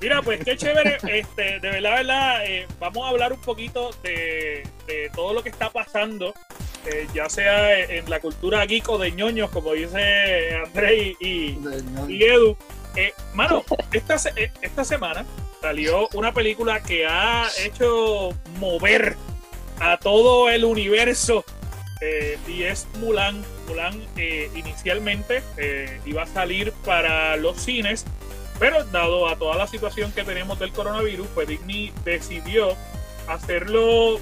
Mira, pues qué chévere, este, de verdad, verdad, eh, vamos a hablar un poquito de, de todo lo que está pasando, eh, ya sea en la cultura geek o de ñoños, como dice André y Edu. Eh, mano, esta, eh, esta semana salió una película que ha hecho mover a todo el universo eh, y es Mulan. Mulan eh, inicialmente iba a salir para los cines, pero dado a toda la situación que tenemos del coronavirus, pues Disney decidió hacerlo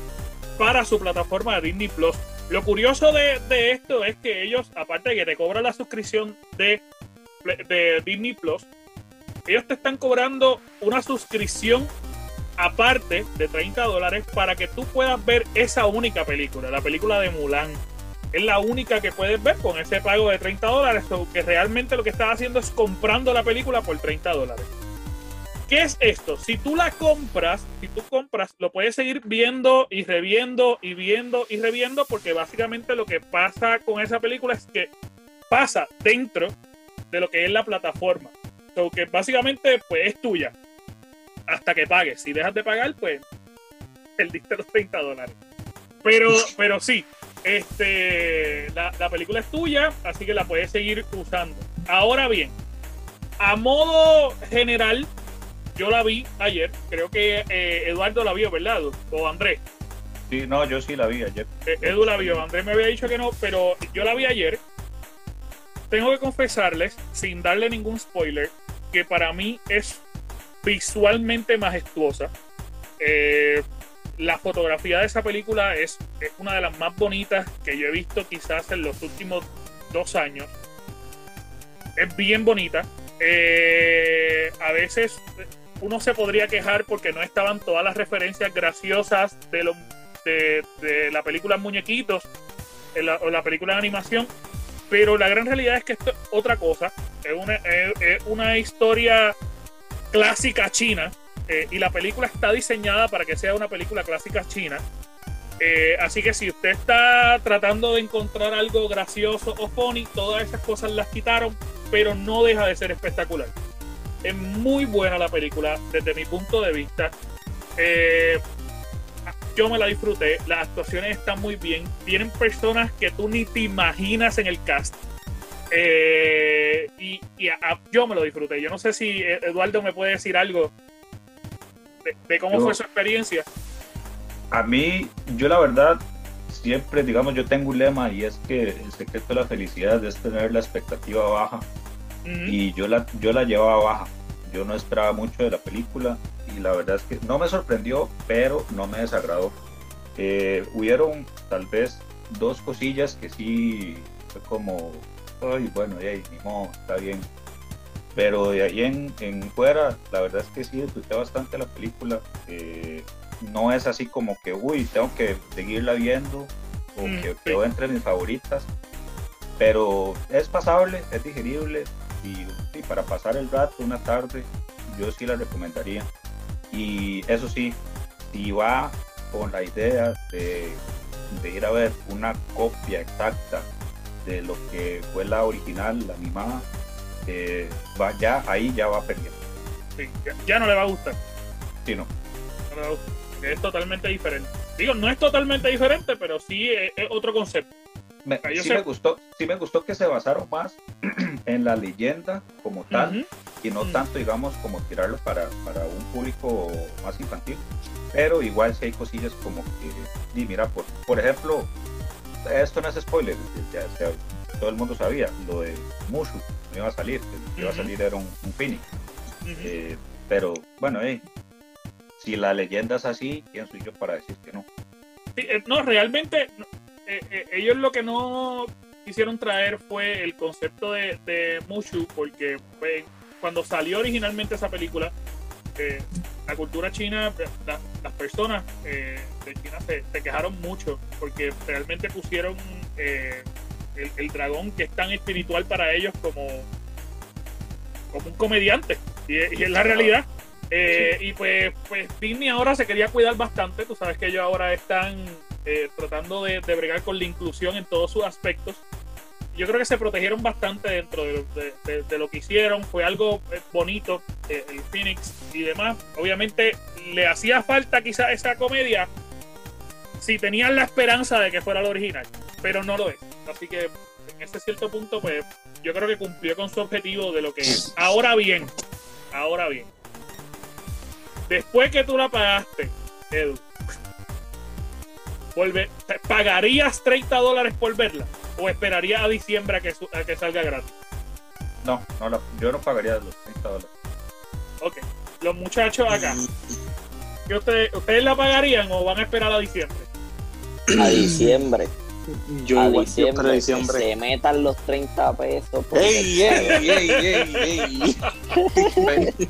para su plataforma de Disney Plus. Lo curioso de, de esto es que ellos, aparte de que te cobran la suscripción de, de Disney Plus, ellos te están cobrando una suscripción aparte de 30 dólares para que tú puedas ver esa única película, la película de Mulan. Es la única que puedes ver con ese pago de 30 dólares, que realmente lo que estás haciendo es comprando la película por 30 dólares. ¿Qué es esto? Si tú la compras, si tú compras, lo puedes seguir viendo y reviendo y viendo y reviendo, porque básicamente lo que pasa con esa película es que pasa dentro de lo que es la plataforma. So que básicamente pues es tuya hasta que pagues. Si dejas de pagar, pues perdiste los 30 dólares. Pero, [laughs] pero sí, este, la, la película es tuya, así que la puedes seguir usando. Ahora bien, a modo general, yo la vi ayer. Creo que eh, Eduardo la vio, ¿verdad? O Andrés. Sí, no, yo sí la vi ayer. Eh, Edu la vio, Andrés me había dicho que no, pero yo la vi ayer. Tengo que confesarles, sin darle ningún spoiler, que para mí es visualmente majestuosa. Eh, la fotografía de esa película es, es una de las más bonitas que yo he visto quizás en los últimos dos años. Es bien bonita. Eh, a veces uno se podría quejar porque no estaban todas las referencias graciosas de, los de, la película Muñequitos en o la película de animación, pero la gran realidad es que esto es otra cosa. Es una, es- una historia clásica china eh, y la película está diseñada para que sea una película clásica china. Eh, así que si usted está tratando de encontrar algo gracioso o funny, todas esas cosas las quitaron, pero no deja de ser espectacular. Es muy buena la película desde mi punto de vista. Eh, yo me la disfruté, las actuaciones están muy bien. Tienen personas que tú ni te imaginas en el cast. Eh, y y a- a- yo me lo disfruté. Yo no sé si eh, Eduardo me puede decir algo de, de cómo Yo- fue su experiencia. A mí, yo la verdad, siempre, digamos, yo tengo un lema y es que el secreto de la felicidad es tener la expectativa baja. Y yo la, yo la llevaba baja. Yo no esperaba mucho de la película y la verdad es que no me sorprendió, pero no me desagradó. Eh, hubieron tal vez dos cosillas que sí fue como, ay, bueno, ya, ni modo, está bien. Pero de ahí en, en fuera, la verdad es que sí disfruté bastante la película. Eh, no es así como que, uy, tengo que seguirla viendo o Mm, que sí. quedó entre mis favoritas. Pero es pasable, es digerible y, para pasar el rato una tarde, yo sí la recomendaría. Y eso sí, si va con la idea de, de ir a ver una copia exacta de lo que fue la original, la animada, eh, va, ya ahí ya va perdiendo. Sí, ya, ya no le va a gustar. Sí, no. no le va a gustar, porque es totalmente diferente. Digo, no es totalmente diferente, pero sí es, es otro concepto. Me, sí, sé- me gustó, sí me gustó que se basaron más [clears throat] en la leyenda como tal Ujú. Y no Mm. tanto, digamos, como tirarlo para, para un público más infantil. Pero igual si hay cosillas como que, y mira, por, por ejemplo, esto no es spoiler, ya, ya todo el mundo sabía, lo de Mushu no iba a salir, que iba a salir era un, un Phoenix. Eh, pero bueno, eh, si la leyenda es así, ¿quién soy yo para decir que no? Sí, eh, no, realmente eh, eh, ellos lo que no quisieron traer fue el concepto de, de Mushu, porque pues, cuando salió originalmente esa película, eh, la cultura china, eh, la- las personas eh, de China se, se quejaron mucho, porque realmente pusieron eh, el, el dragón que es tan espiritual para ellos como, como un comediante, y, y es la realidad. Y pues, pues Disney ahora se quería cuidar bastante. Tú sabes que ellos ahora están tratando de, de bregar con la inclusión en todos sus aspectos. Yo creo que se protegieron bastante dentro de, lo que hicieron. Fue algo eh, bonito, eh, el Phoenix y demás. Obviamente le hacía falta quizás esa comedia si tenían la esperanza de que fuera lo original, pero no lo es. Así que en ese cierto punto, pues yo creo que cumplió con su objetivo de lo que es. Ahora bien, ahora bien. Después que tú la pagaste, Edu, volve- ¿pagarías 30 dólares por verla? ¿O esperarías a diciembre a que, su- a que salga gratis? No, no la- yo no pagaría los 30 dólares. Ok. Los muchachos acá, ¿qué ustedes, ¿ustedes la pagarían o van a esperar a diciembre? A diciembre. Yo a igual, yo diciembre. diciembre. Que se metan los 30 pesos. por ¡Ey, ey, ey, ey,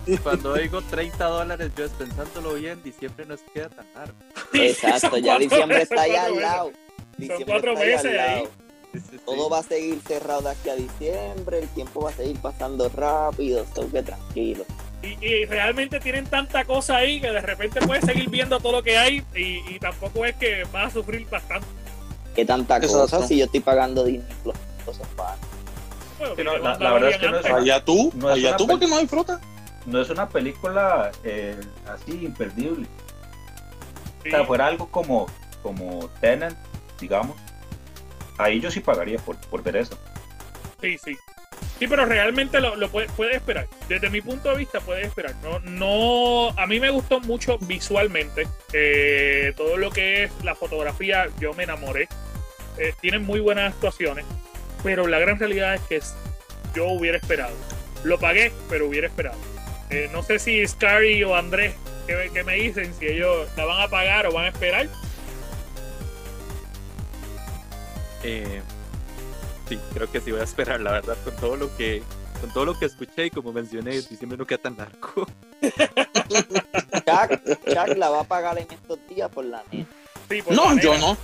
ey! Cuando digo 30 dólares, yo es pensándolo bien, diciembre no se queda tan largo. Exacto, Son ya diciembre meses, está allá al lado. Diciembre cuatro meses ahí. Sí, sí. Todo va a seguir cerrado de aquí a diciembre, el tiempo va a seguir pasando rápido, so que tranquilo. Y, y realmente tienen tanta cosa ahí que de repente puedes seguir viendo todo lo que hay y, y tampoco es que vas a sufrir bastante. ¿Qué tanta Exacto. cosa si yo estoy pagando Plus? Cosas para- Bueno, Sí, no, la- verdad es que no es-. Allá tú, No allá una tú porque no disfrutas. No es una película eh, así imperdible. Sí. O sea, fuera algo como, como Tenant, digamos. Ahí yo sí pagaría por, por ver eso. Sí, sí. Sí, pero realmente lo, puede, puede esperar. Desde mi punto de vista, puede esperar. No, no, a mí me gustó mucho visualmente. Eh, todo lo que es la fotografía, yo me enamoré. Eh, tienen muy buenas actuaciones, pero la gran realidad es que yo hubiera esperado. Lo pagué, pero hubiera esperado. Eh, no sé si Scary o Andrés, que, que me dicen si ellos la van a pagar o van a esperar. Eh, sí, creo que sí voy a esperar, la verdad, con todo lo que con todo lo que escuché y como mencioné, diciembre no queda tan largo. Chuck, Chuck la va a pagar en estos días por la neta. Sí, por No, la yo nena. no.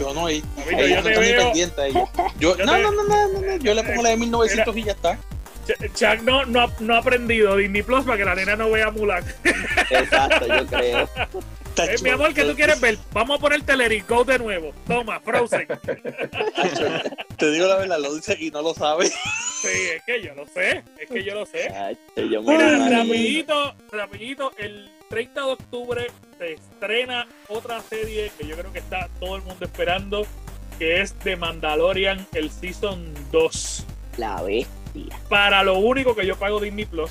Yo no. Ahí, Amigo, ahí yo no veo- pendiente. ahí. [laughs] Yo, yo no, te- no, no, no, no, no, yo le pongo la de 1900 y ya está. Ch- Chuck no, no, ha- no ha aprendido Disney Plus para que la nena no vea Mulan. Exacto, yo creo. [laughs] Eh, mi amor, ¿qué tú quieres ver? Vamos a It Go de nuevo. Toma, Frozen. [laughs] Te digo la verdad, lo dice y no lo sabe. Sí, es que yo lo sé. Es que yo lo sé. Yo Mira, rapidito, rapidito, el 30 de octubre se estrena otra serie que yo creo que está todo el mundo esperando, que es The Mandalorian, el Season 2. La bestia. Para lo único que yo pago Disney Plus,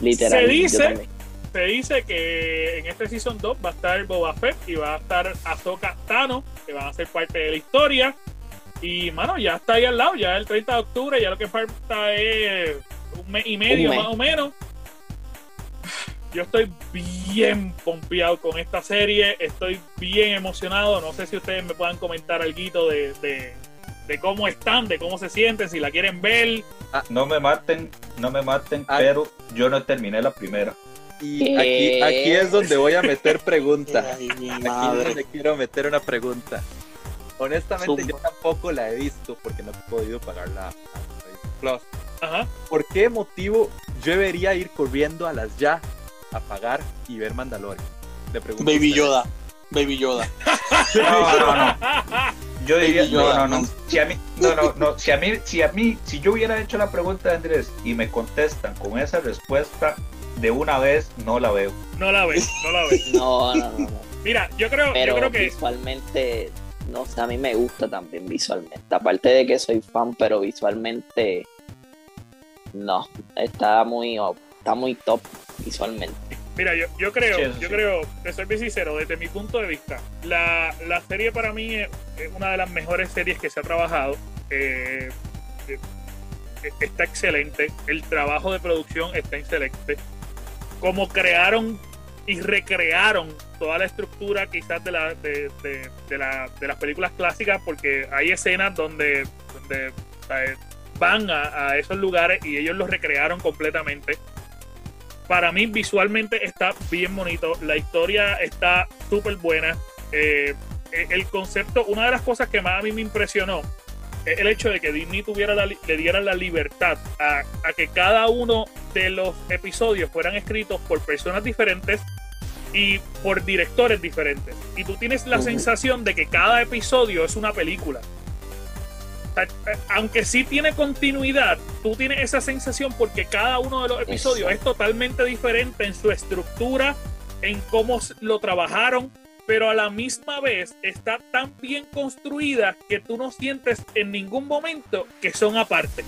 Literal. Se dice-. Se dice que en este Season 2 va a estar Boba Fett y va a estar Ahsoka Tano, que van a ser parte de la historia. Y, mano, ya está ahí al lado, ya el 30 de octubre, ya lo que falta es un mes y medio mes. más o menos. Yo estoy bien pompeado con esta serie, estoy bien emocionado. No sé si ustedes me puedan comentar algo de, de, de cómo están, de cómo se sienten, si la quieren ver. No me maten, no me maten, Ah. pero yo no terminé la primera. Y aquí, aquí es donde voy a meter [laughs] pregunta. Ay, Aquí es donde quiero meter una pregunta. Honestamente, Zumba. yo tampoco la he visto porque no he podido pagar la, Plus. Ajá. ¿Por qué motivo yo debería ir corriendo a las ya a pagar y ver Mandalorian? Le pregunto a Baby. Yoda. Baby Yoda. [laughs] No, no, no. Yo diría, Baby no, no, no. Si a mí, no, no, no. Si a mí, si a mí, si yo hubiera hecho la pregunta de Andrés y me contestan con esa respuesta de una vez, no la veo. No la ves, no la ves. [laughs] No, no, no, no. Mira, yo creo, Pero yo creo que visualmente, no sé, a mí me gusta también visualmente. Aparte de que soy fan, pero visualmente, no. Está muy, está muy top visualmente. Mira, yo, yo creo, Sí, yo sí. creo, te soy bien sincero, desde mi punto de vista, la, la serie para mí es, es una de las mejores series que se ha trabajado. Eh, eh, está excelente, el trabajo de producción está excelente. Como crearon y recrearon toda la estructura quizás de, la, de, de- de la- de las películas clásicas, porque hay escenas donde, van a, esos lugares y ellos los recrearon completamente para mí visualmente está bien bonito, la historia está súper buena. Eh, el concepto, una de las cosas que más a mí me impresionó es el hecho de que Disney tuviera la le diera la libertad a, a que cada uno de los episodios fueran escritos por personas diferentes y por directores diferentes. Y tú tienes la sensación de que cada episodio es una película. Eh, aunque sí tiene continuidad, tú tienes esa sensación porque cada uno de los episodios es totalmente diferente en su estructura, en cómo lo trabajaron, pero a la misma vez está tan bien construida que tú no sientes en ningún momento que son aparte.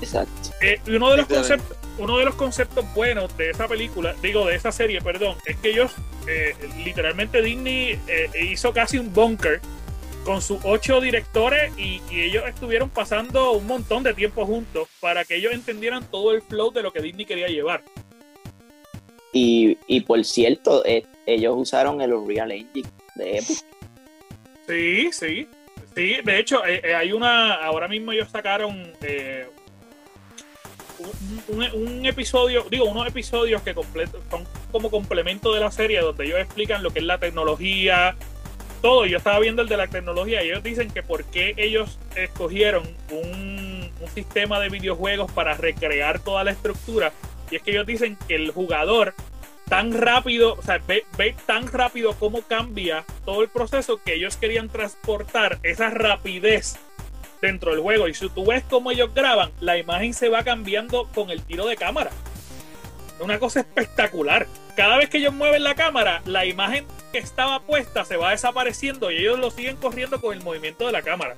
Exacto. Eh, y uno de los conceptos, uno de los conceptos buenos de esa película, digo de esa serie, perdón, es que ellos eh, literalmente Disney eh, hizo casi un bunker con sus ocho directores y, y ellos estuvieron pasando un montón de tiempo juntos para que ellos entendieran todo el flow de lo que Disney quería llevar. Y, y por cierto, ellos usaron el Unreal Engine de Epic. Sí, sí. Sí, de hecho, eh, eh, hay una. Ahora mismo ellos sacaron eh, un, episodio, digo, unos episodios que son como complemento de la serie, donde ellos explican lo que es la tecnología, todo. Yo estaba viendo el de la tecnología y ellos dicen que por qué ellos escogieron un sistema de videojuegos para recrear toda la estructura. Y es que ellos dicen que el jugador tan rápido, o sea, ve, ve tan rápido cómo cambia todo el proceso que ellos querían transportar esa rapidez dentro del juego. Y si tú ves cómo ellos graban, la imagen se va cambiando con el tiro de cámara. Una cosa espectacular. Cada vez que ellos mueven la cámara, la imagen que estaba puesta se va desapareciendo y ellos lo siguen corriendo con el movimiento de la cámara.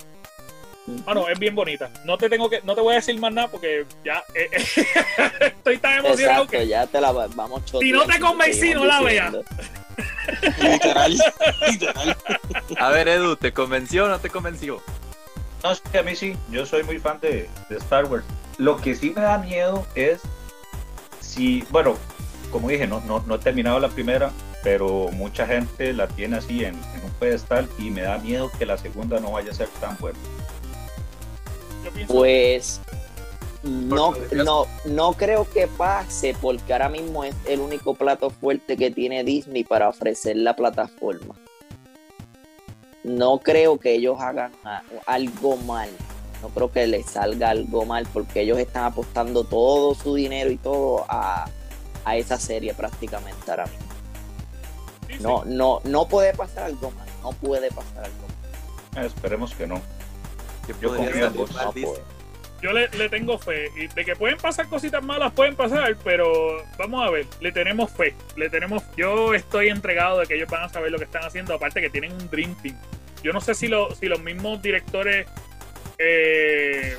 Bueno, es bien bonita. No te tengo que, no te voy a decir más nada porque ya eh, [laughs] estoy tan emocionado Exacto, que ya te la va- vamos Si no te convencí, no la veas. Literal, [laughs] literal. A ver, Edu, ¿te convenció o no te convenció? No, que a mí sí, yo soy muy fan de, de Star Wars. Lo que sí me da miedo es si, bueno, como dije, no, no, no he terminado la primera, pero mucha gente la tiene así en, en un pedestal y me da miedo que la segunda no vaya a ser tan buena. Pues no, no, no creo que pase porque ahora mismo es el único plato fuerte que tiene Disney para ofrecer la plataforma. No creo que ellos hagan algo mal. No creo que les salga algo mal porque ellos están apostando todo su dinero y todo a, a esa serie prácticamente ahora mismo. sí, sí. No, no, no puede pasar algo mal. No puede pasar algo mal. Eh, esperemos que no. Que Yo podría salir mal yo le, le tengo fe. Y de que pueden pasar cositas malas, pueden pasar, pero vamos a ver, le tenemos fe. Le tenemos, yo estoy entregado de que ellos van a saber lo que están haciendo, aparte que tienen un Dream Team. Yo no sé si, lo, si los mismos directores eh,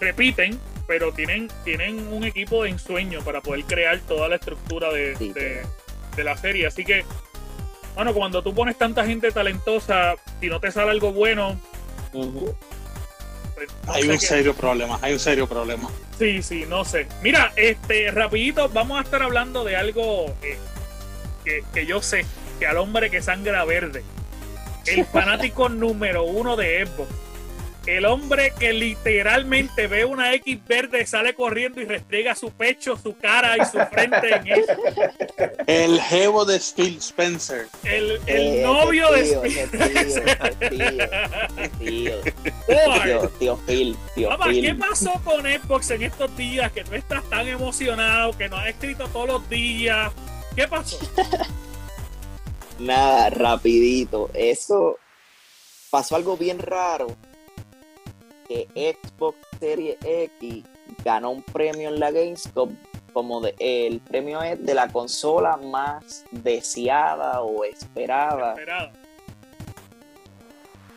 repiten, pero tienen, tienen un equipo de ensueño para poder crear toda la estructura de, Sí, de- claro. de la serie. Así que, bueno, cuando tú pones tanta gente talentosa, si no te sale algo bueno, No Hay un qué- serio problema, hay un serio problema. Sí, sí, no sé. Mira, este, rapidito, vamos a estar hablando de algo eh, que, que yo sé, que al hombre que sangra verde, el [laughs] fanático número uno de Xbox, el hombre que literalmente ve una X verde, sale corriendo y restriega su pecho, su cara y su frente en eso. El jevo de Phil Spencer. El, el Eh, novio de tío, ese tío, tío, tío. Tío, tío Phil, tío Papá, Phil. ¿qué pasó con Xbox en estos días? Que tú estás tan emocionado, que nos has escrito todos los días. ¿Qué pasó? Nada, rapidito. Eso pasó algo bien raro. Que Xbox Series X ganó un premio en la Gamescom. Como de, el premio es de la consola más deseada o esperada Esperado.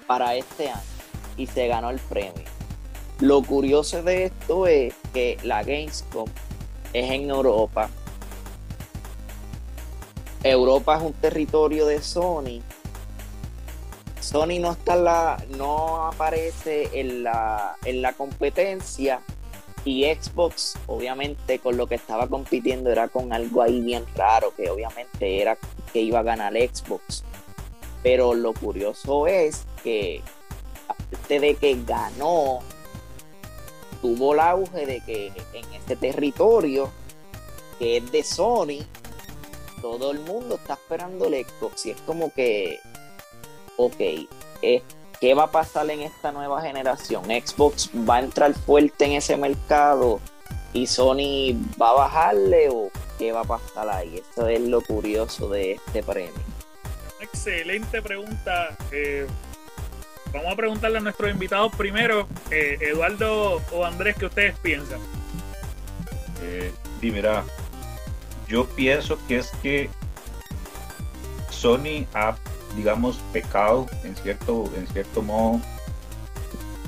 para este año. Y se ganó el premio. Lo curioso de esto es que la Gamescom es en Europa. Europa es un territorio de Sony. Sony no está la, no aparece en la, en la competencia y Xbox, obviamente, con lo que estaba compitiendo era con algo ahí bien raro, que obviamente era que iba a ganar Xbox. Pero lo curioso es que, aparte de que ganó, tuvo el auge de que en este territorio, que es de Sony, todo el mundo está esperando el Xbox. Y es como que, ok, eh, ¿qué va a pasar en esta nueva generación? ¿Xbox va a entrar fuerte en ese mercado y Sony va a bajarle o qué va a pasar ahí? Eso es lo curioso de este premio. Excelente pregunta. Eh, vamos a preguntarle a nuestros invitados primero, eh, Eduardo o Andrés, ¿qué ustedes piensan? Eh, y mira, yo pienso que es que Sony ha, digamos, pecado en cierto, en cierto modo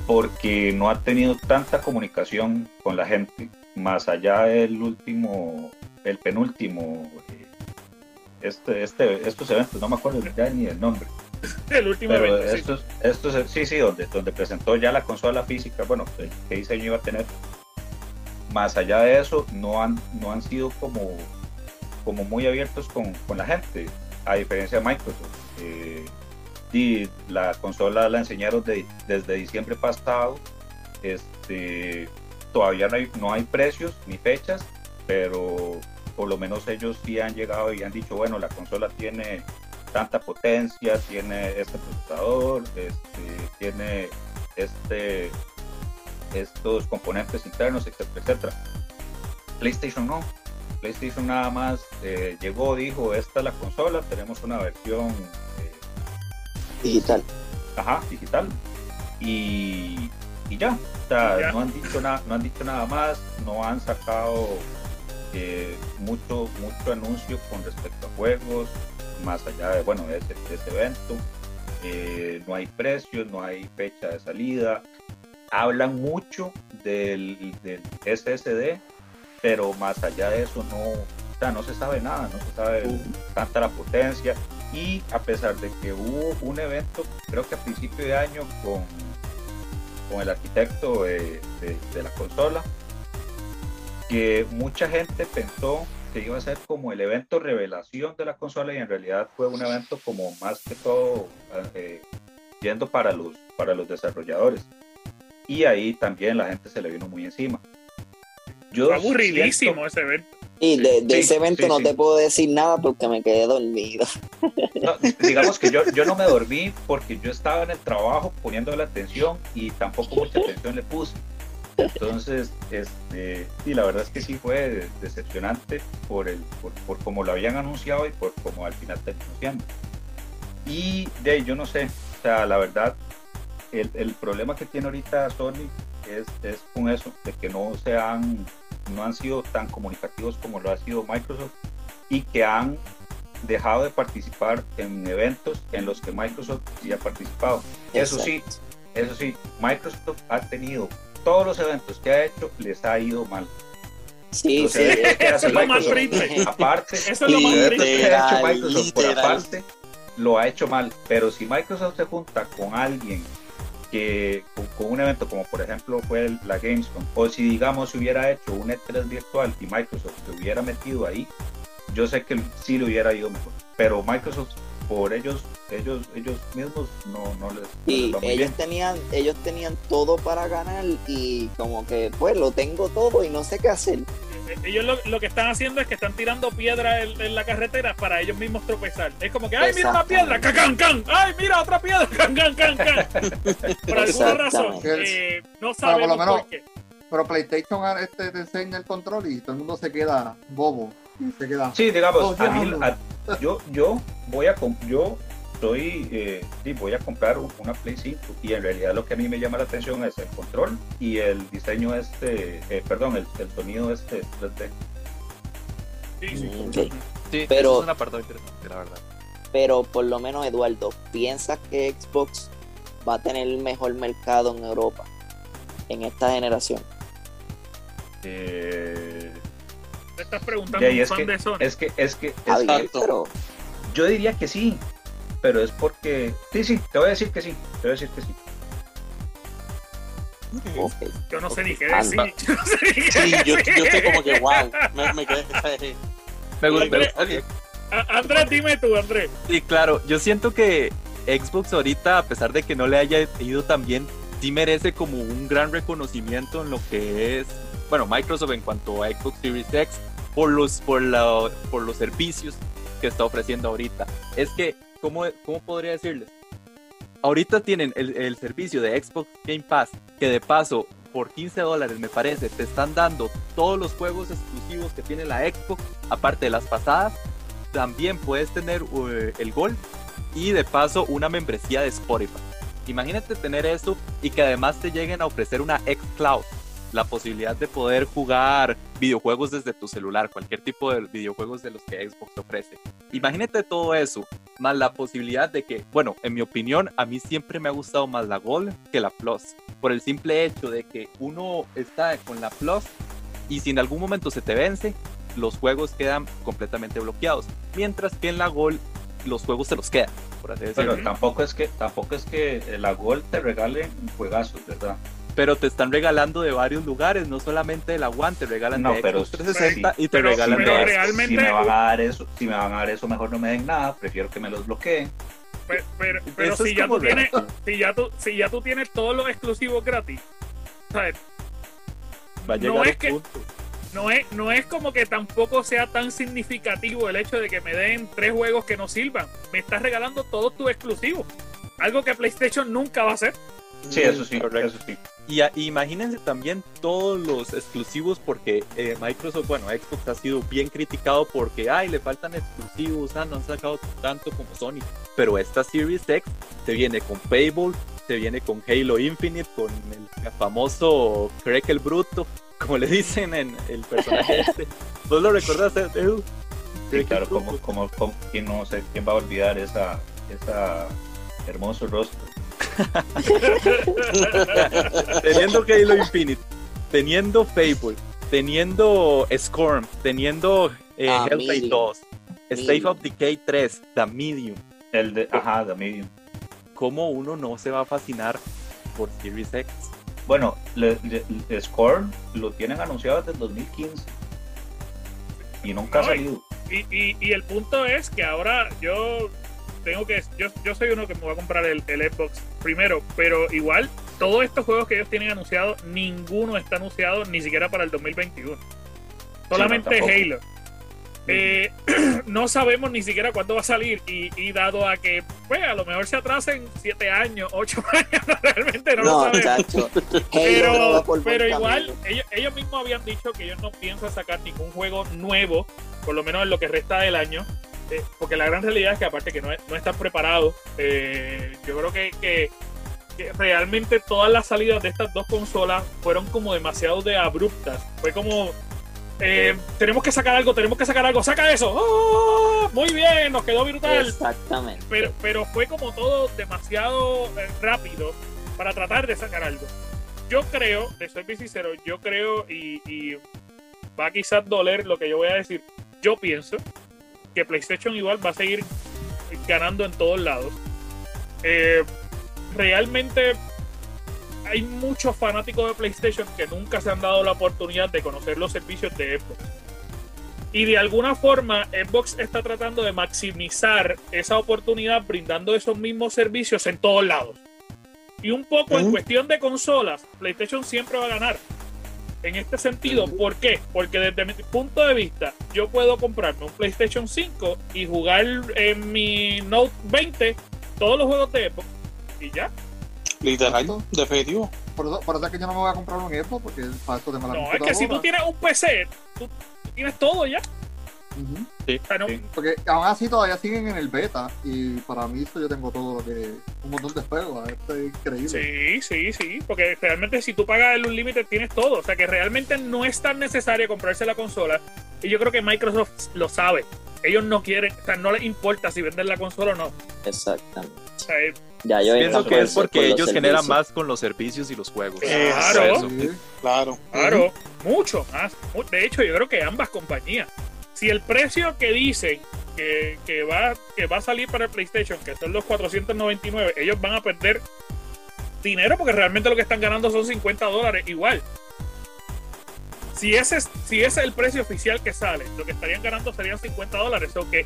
porque no ha tenido tanta comunicación con la gente, más allá del último, el penúltimo, eh, este, este, estos eventos, no me acuerdo ya ni el nombre. [laughs] El último Pero evento, sí. estos, estos, sí, sí, donde, donde presentó ya la consola física, bueno, qué diseño iba a tener. Más allá de eso, no han, no han sido como, como muy abiertos con, con la gente, a diferencia de Microsoft. Eh, y la consola la enseñaron de- desde diciembre pasado. Este, todavía no hay, no hay precios ni fechas, pero por lo menos ellos sí han llegado y han dicho, bueno, la consola tiene tanta potencia, tiene este procesador, este, tiene este, estos componentes internos, etcétera, etcétera. PlayStation no. PlayStation nada más eh, llegó, dijo, esta es la consola, tenemos una versión Digital. ajá, digital. Y, y ya, o sea, ya. no han dicho nada, no han dicho nada más, no han sacado eh, mucho, mucho anuncio con respecto a juegos, más allá de bueno, de ese, de ese evento. Eh, no hay precios, no hay fecha de salida. Hablan mucho del, del SSD, pero más allá de eso no, o sea, no se sabe nada, no se sabe tanta la potencia. Y a pesar de que hubo un evento, creo que a principio de año, con, con el arquitecto de, de- de la consola, que mucha gente pensó que iba a ser como el evento revelación de la consola y en realidad fue un evento como más que todo eh, yendo para los, para los desarrolladores. Y ahí también la gente se le vino muy encima. Yo Fue aburridísimo siento- ese evento. Y de, de Sí, ese evento sí, no te puedo decir nada porque me quedé dormido. [laughs] No, digamos que yo, yo no me dormí porque yo estaba en el trabajo poniendo la atención y tampoco mucha atención le puse. Entonces, este, sí, la verdad es que sí fue decepcionante por, el, por, por cómo lo habían anunciado y por cómo al final terminó siendo. Y de ahí, yo no sé, o sea, la verdad, el, el problema que tiene ahorita Sony es, es con eso, de que no se han, no han sido tan comunicativos como lo ha sido Microsoft y que han dejado de participar en eventos en los que Microsoft sí ha participado. Eso sí, eso sí, Microsoft ha tenido todos los eventos que ha hecho, les ha ido mal. Sí, sí. Eso [laughs] es lo más triste. aparte, Eso es lo más triste. que ha hecho Literal, Microsoft por aparte, lo ha hecho mal. Pero si Microsoft se junta con alguien que con, un evento como por ejemplo fue la Gamescom, o si digamos se hubiera hecho un E3 virtual y Microsoft se hubiera metido ahí, yo sé que sí le hubiera ido mejor. Pero Microsoft por ellos, ellos, ellos mismos no, no les, no Y les va muy ellos bien. tenían, ellos tenían todo para ganar y como que pues lo tengo todo y no sé qué hacer. Eh, Ellos lo, lo que están haciendo es que están tirando piedra en, en la carretera para ellos mismos tropezar. Es como que, ay, mira una piedra, can, can, ay, mira otra piedra, [laughs] can, can, can, can. Por alguna razón, eh, no Pero por sabemos lo menos- por qué. Pero PlayStation este, te enseña el control y todo el mundo se queda bobo. Se queda. Sí, digamos, Oh, a mí, a- yo, yo voy a yo soy, eh, sí, voy a comprar un- una Play 5 y en realidad lo que a mí me llama la atención es el control y el diseño este, eh, perdón, el, el sonido este 3D. Sí, sí. Ok. Sí, Pero- eso es un apartado interesante, la verdad. Pero por lo menos Eduardo, ¿piensas que Xbox va a tener el mejor mercado en Europa en esta generación? Eh, Te estás preguntando ahí un es fan que, de Sony. es que, es que, es que bien, pero yo diría que sí, pero es porque, sí, sí, te voy a decir que sí, te voy a decir que sí. Yo no sé ni qué decir. Yo no sé ni qué Sí, yo, decir. yo estoy como que wow. Me, me quedé. Me gusta, Andrés. A- Andrés, dime tú, Andrés. Sí, claro, yo siento que Xbox ahorita, a pesar de que no le haya ido tan bien, sí merece como un gran reconocimiento en lo que es, bueno, Microsoft en cuanto a Xbox Series X, por los, por la- por los servicios que está ofreciendo ahorita. Es que, ¿cómo, cómo podría decirles? Ahorita tienen el, el servicio de Xbox Game Pass, que de paso, por 15 dólares me parece, te están dando todos los juegos exclusivos que tiene la Xbox, aparte de las pasadas, también puedes tener eh, el Gold y de paso una membresía de Spotify. Imagínate tener eso y que además te lleguen a ofrecer una xCloud, la posibilidad de poder jugar videojuegos desde tu celular, cualquier tipo de videojuegos de los que Xbox ofrece. Imagínate todo eso, más la posibilidad de que, bueno, en mi opinión, a mí siempre me ha gustado más la Gold que la Plus, por el simple hecho de que uno está con la Plus y si en algún momento se te vence, los juegos quedan completamente bloqueados, mientras que en la Gold los juegos se los quedan, por así decirlo. Pero tampoco es que tampoco es que la Gold te regale juegazos, ¿verdad? Pero te están regalando de varios lugares, no solamente el aguante, te regalan No, de pero- Xbox 360 y te pero- regalan pero de realmente- Si me van a dar eso, si me van a dar eso, mejor no me den nada, prefiero que me los bloqueen. Pero, pero, pero Eso si ya tú tienes, si ya tú, si ya tú tienes todos los exclusivos gratis, ¿sabes? Va a no es que- punto. no es, no es como que tampoco sea tan significativo el hecho de que me den tres juegos que no sirvan. Me estás regalando todos tus exclusivos. Algo que PlayStation nunca va a hacer. Sí, eso sí, Correcto. eso sí. Y a- imagínense también todos los exclusivos porque eh, Microsoft, bueno, Xbox ha sido bien criticado porque, ay, le faltan exclusivos, ah, no han sacado tanto como Sony. Pero esta Series X te viene con Fable, te viene con Halo Infinite, con el famoso Craig el Bruto, como le dicen en el personaje este. ¿Vos lo recordás, Edu? Sí, claro, como, como, como- quién no sé, quién va a olvidar esa, esa hermoso rostro. [laughs] teniendo Halo Infinite, teniendo Fable, teniendo Scorn, teniendo eh, Ah, Hellblade Medium. 2, State of Decay 3, The Medium, El de, ajá, The Medium. ¿cómo uno no se va a fascinar por Series X? Bueno, le, le- le- Scorn lo tienen anunciado desde el 2015 y nunca ha No, y- salido. Y, y, y el punto es que ahora yo tengo que. Yo, yo soy uno que me va a comprar el, el Xbox primero, pero igual, todos estos juegos que ellos tienen anunciados, ninguno está anunciado ni siquiera para el 2021. Solamente tampoco. Halo. Eh, [clears throat] no sabemos ni siquiera cuándo va a salir y, y dado a que pues a lo mejor se atrasen 7 años, 8 [laughs] años, realmente no, lo No, sabemos. no [laughs] Pero, pero igual, ellos, ellos mismos habían dicho que ellos no piensan sacar ningún juego nuevo, por lo menos en lo que resta del año, eh, porque la gran realidad es que aparte que no, no están preparados, eh, yo creo que, que- que realmente todas las salidas de estas dos consolas fueron como demasiado de abruptas. Fue como, eh, tenemos que sacar algo, tenemos que sacar algo, saca eso, ¡Oh! muy bien, nos quedó brutal Exactamente. pero, pero fue como todo demasiado rápido para tratar de sacar algo. Yo creo, de ser bien sincero, yo creo y, y va a quizás doler lo que yo voy a decir. Yo pienso que PlayStation igual va a seguir ganando en todos lados. Eh, realmente hay muchos fanáticos de PlayStation que nunca se han dado la oportunidad de conocer los servicios de Xbox. Y de alguna forma, Xbox está tratando de maximizar esa oportunidad brindando esos mismos servicios en todos lados. Y un poco en cuestión de consolas, PlayStation siempre va a ganar. En este sentido, ¿por qué? Porque desde mi punto de vista, yo puedo comprarme un PlayStation 5 y jugar en mi Note 20 todos los juegos de Xbox y ya. Literal, definitivo. Por eso, por eso es que yo no me voy a comprar un Xbox porque para eso tengo la No, es que si tú tienes un PC, tú, tú tienes todo ya. Sí. Porque aún así todavía siguen en el beta y para mí eso yo tengo todo lo que... Un montón de juegos, esto es increíble. Sí, sí, sí, porque realmente si tú pagas el Unlimited tienes todo, o sea que realmente no es tan necesario comprarse la consola y yo creo que Microsoft lo sabe. Ellos no quieren, o sea, no les importa si venden la consola o no. Exactamente. O sea, eh, Ya yo Pienso que es porque por los ellos generan más con los servicios y los juegos. Claro. Sí. Claro. claro, mucho más. De hecho, yo creo que ambas compañías. Si el precio que dicen que, va, que va a salir para el PlayStation, que son los 499, ellos van a perder dinero porque realmente lo que están ganando son 50 dólares igual. Si ese, es, si ese es el precio oficial que sale, lo que estarían ganando serían 50 dólares. O que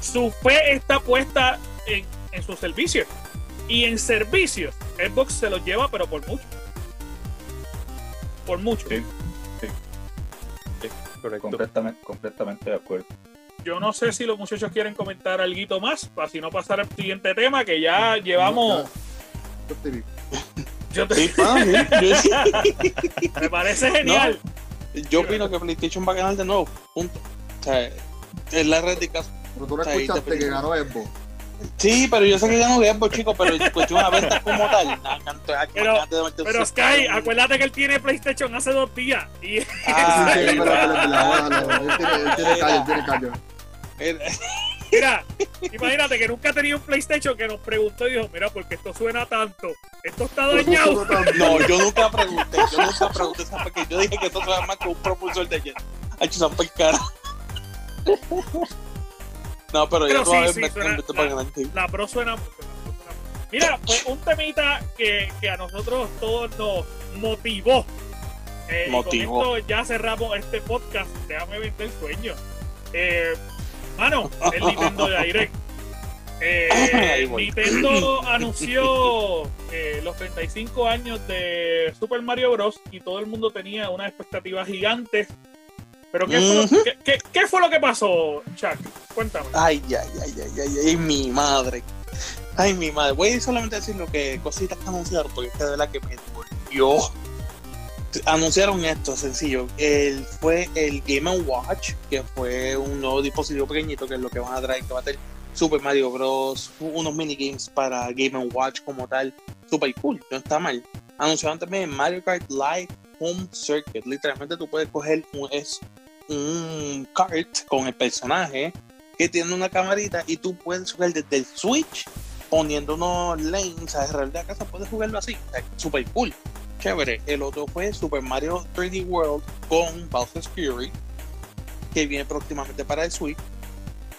su fe está puesta en, en sus servicios. Y en servicios, Xbox se los lleva, pero por mucho. Por mucho. Correcto. Completamente, completamente de acuerdo. Yo no sé si los muchachos quieren comentar algo más, para si no pasar al siguiente tema, que ya llevamos. Yo estoy bien. Yo te- Sí, ah, sí, yo, [laughs] me parece genial. yo opino que PlayStation va a ganar de nuevo. Punto. O sea, es la red de caso. Pero tú no escuchaste te que ganó Xbox. Sí, pero yo sé que ya no Game Boy, chico, pero pues una venta como tal. [laughs] canto- ah, Pero- Pero. Sky, acuérdate que él tiene PlayStation hace dos días. Y Ah, [laughs] Sí, pero- Él tiene- callo, él tiene callo. Mira, imagínate que nunca tenía un PlayStation que nos preguntó y dijo, mira, porque esto suena tanto, esto está dañado. No, yo nunca pregunté, yo nunca pregunté esa porque yo dije que eso suena más que un propulsor de jet. Ha hecho esa cara. [laughs] No, pero, Pero yo sí, todavía sí, me suena-. La Pro suena mucho. la Pro suena mucho. Mira, pues un temita que, que a nosotros todos nos motivó. Eh, y Motivó. con esto ya cerramos este podcast. Déjame vender el sueño. Eh, mano, el Nintendo Direct. [laughs] Eh. Nintendo anunció eh, los 35 años de Super Mario Bros. y todo el mundo tenía unas expectativas gigantes. Pero ¿qué, fue, lo, qué- qué- qué fue lo que pasó, Chuck? Cuéntame. Ay, ay, ay, ay, ay, ay, mi madre. Ay, mi madre. Voy solamente a decir lo que cositas que anunciaron, porque es de verdad que me volvió. Anunciaron esto, sencillo. El, fue el Game Watch, que fue un nuevo dispositivo pequeñito, que es lo que van a traer, que va a tener Super Mario Bros. Unos minigames para Game Watch como tal. Super cool, no está mal. Anunciaron también Mario Kart Live Home Circuit. Literalmente tú puedes coger un, es un kart con el personaje que tiene una camarita y tú puedes jugar desde el Switch poniendo unos lanes alrededor de la casa, puedes jugarlo así, super cool, chévere. El otro fue Super Mario 3D World con Bowser's Fury, que viene próximamente para el Switch.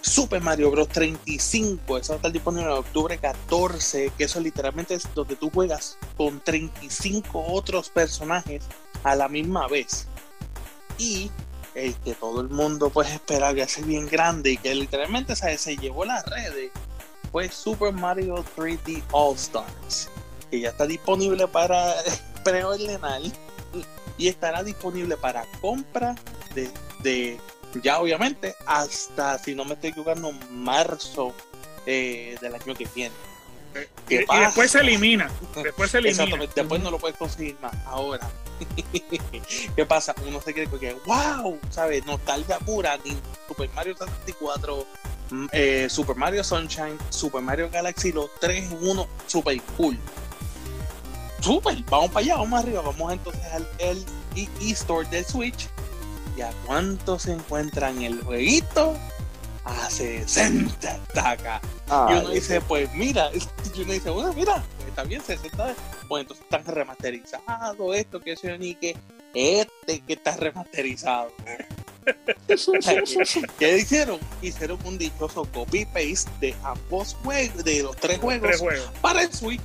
Super Mario Bros. 35, eso va a estar disponible en octubre 14, que eso literalmente es donde tú juegas con 35 otros personajes a la misma vez. Y que todo el mundo pues espera que sea bien grande y que literalmente ¿sabes? se llevó las redes fue Super Mario 3D All Stars que ya está disponible para [laughs] preordenar y estará disponible para compra de, de ya obviamente hasta si no me estoy equivocando marzo eh, del año que viene Y, después se elimina. [laughs] Después se elimina. Exactamente, después no lo puedes conseguir más. Ahora, [laughs] ¿qué pasa? Uno se quiere que, wow, ¿sabes? Nostalgia pura, ni Super Mario 64, mm, eh, Super Mario Sunshine, Super Mario Galaxy, los tres en uno, super cool. Super, vamos para allá, vamos arriba, vamos entonces al el e- e-store del Switch. ¿Y a cuánto se encuentra en el jueguito? A 60 tacas. Y Ay, uno dice, pues mira, y uno dice, bueno, mira, está bien, 60, pues entonces están remasterizados, esto, que eso, ni que este que está remasterizado. [laughs] ¿Qué hicieron? Hicieron un dichoso copy-paste de ambos juegos, de los tres juegos, Tres juegos. para el Switch.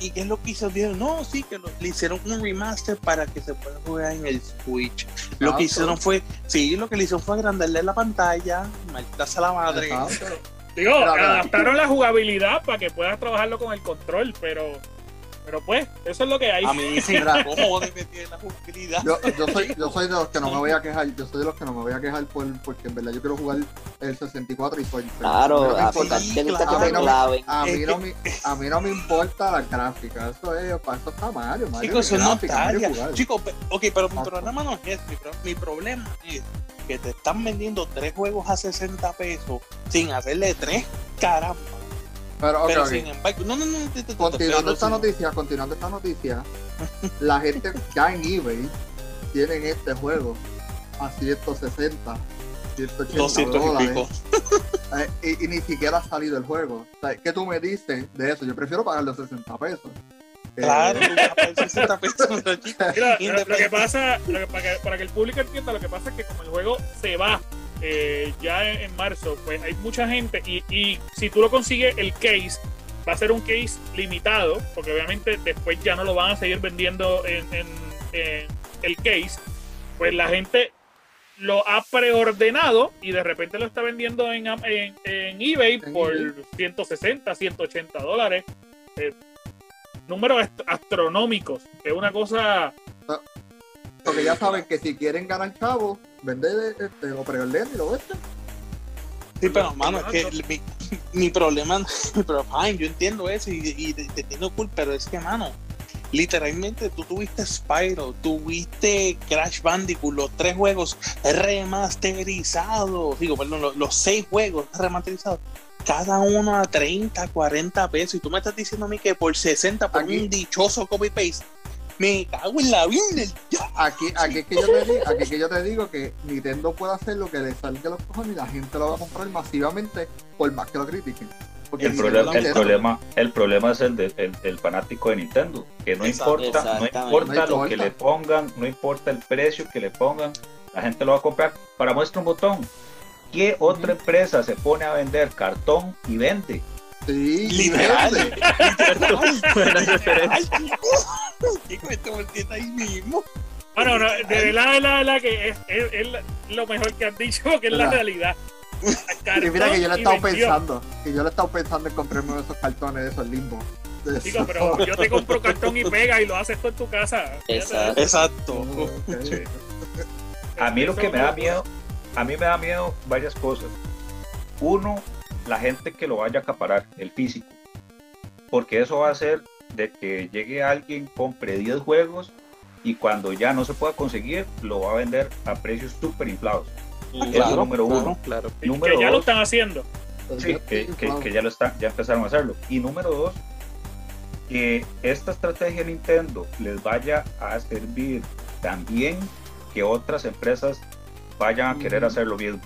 ¿Y qué es lo que hicieron? No, sí, que lo- le hicieron un remaster para que se pueda jugar en el Switch. Lo que Exacto. hicieron fue, sí, lo que le hicieron fue agrandarle la pantalla, maldita sea la madre. Digo, adaptaron la jugabilidad para que puedas trabajarlo con el control, pero, pero pues, eso es lo que hay. A mí se Mira. me [laughs] cojones me tiene la jugabilidad. Yo, yo, soy, yo [laughs] soy de los que no me voy a quejar, yo soy de los que no me voy a quejar por, porque en verdad yo quiero jugar el 64 y soy Claro, a mí no me a importa. sí, de no no no la gráfica, eso es, para eso está Mario, Mario Chicos, eso jugar. Chicos, ok, pero mi problema no es mi problema es que te están vendiendo tres juegos a 60 pesos sin hacerle tres caramba. Pero, ok, pero ok. sin embargo, no, no, no. te- te- te- Continuando esta sí. noticia, continuando esta noticia, [laughs] la gente ya en eBay tienen este juego a 160, 180 200 y dólares. pico. Eh, y, y ni siquiera ha salido el juego. O sea, ¿Qué tú me dices de eso? Yo prefiero pagar los 60 pesos. Eh, Claro, tú vas a pagar 60 [laughs] pesos. chicos. Mira, lo- que pasa, lo que- para, que, para que el público entienda, lo que pasa es que como el juego se va eh, ya en, en marzo, pues hay mucha gente y, y si tú lo consigues el case, va a ser un case limitado, porque obviamente después ya no lo van a seguir vendiendo en, en- en el case, pues la gente lo ha preordenado y de repente lo está vendiendo en, Am- en, en eBay por eBay. 160, 180 dólares. Eh, números ast- astronómicos, que es una cosa Porque ya saben que si quieren ganar chavo, vende este, lo preorden y lo venden. Sí, pero hermano, es que mi, mi problema, [laughs] mi problema, fine, yo entiendo eso y, y te, te entiendo cool, pero es que, mano, literalmente tú tuviste Spyro, tuviste Crash Bandicoot, los tres juegos remasterizados, digo, perdón, los, los seis juegos remasterizados cada uno a 30, 40 pesos. Y tú me estás diciendo a mí que por 60 por Aquí. un dichoso copy paste. Me cago en la vida. Aquí, aquí, es que yo te digo, aquí es que yo te digo que Nintendo puede hacer lo que le salga de los cojones y la gente lo va a comprar masivamente por más que lo critiquen. Porque El problema, el, problema, el problema es el, de- el, el fanático de Nintendo, que no importa, no importa No lo que le pongan, no importa el precio que le pongan, la gente lo va a comprar. Para muestra un botón, ¿qué otra empresa se pone a vender cartón y vende? Sí, Literal. [laughs] ahí mismo. Bueno, no, de verdad, de verdad, que es, es- es lo mejor que han dicho, que es la realidad. Y mira que yo le he estado pensando, que yo le he estado pensando en comprarme uno de esos cartones de esos limbos. De Chico, esos- pero yo te compro cartón y pega y lo haces tú en tu casa. Exacto. A mí lo que me da miedo, a mí me da miedo varias cosas. Uno, la gente que lo vaya a acaparar, el físico. Porque eso va a hacer de que llegue alguien, compre 10 juegos y cuando ya no se pueda conseguir, lo va a vender a precios súper inflados. Eso número uno. Claro. Que Número ya lo están haciendo. Sí, que, que- que ya lo están, ya empezaron a hacerlo. Y número dos, que esta estrategia de Nintendo les vaya a servir también que otras empresas vayan a querer hacer lo mismo.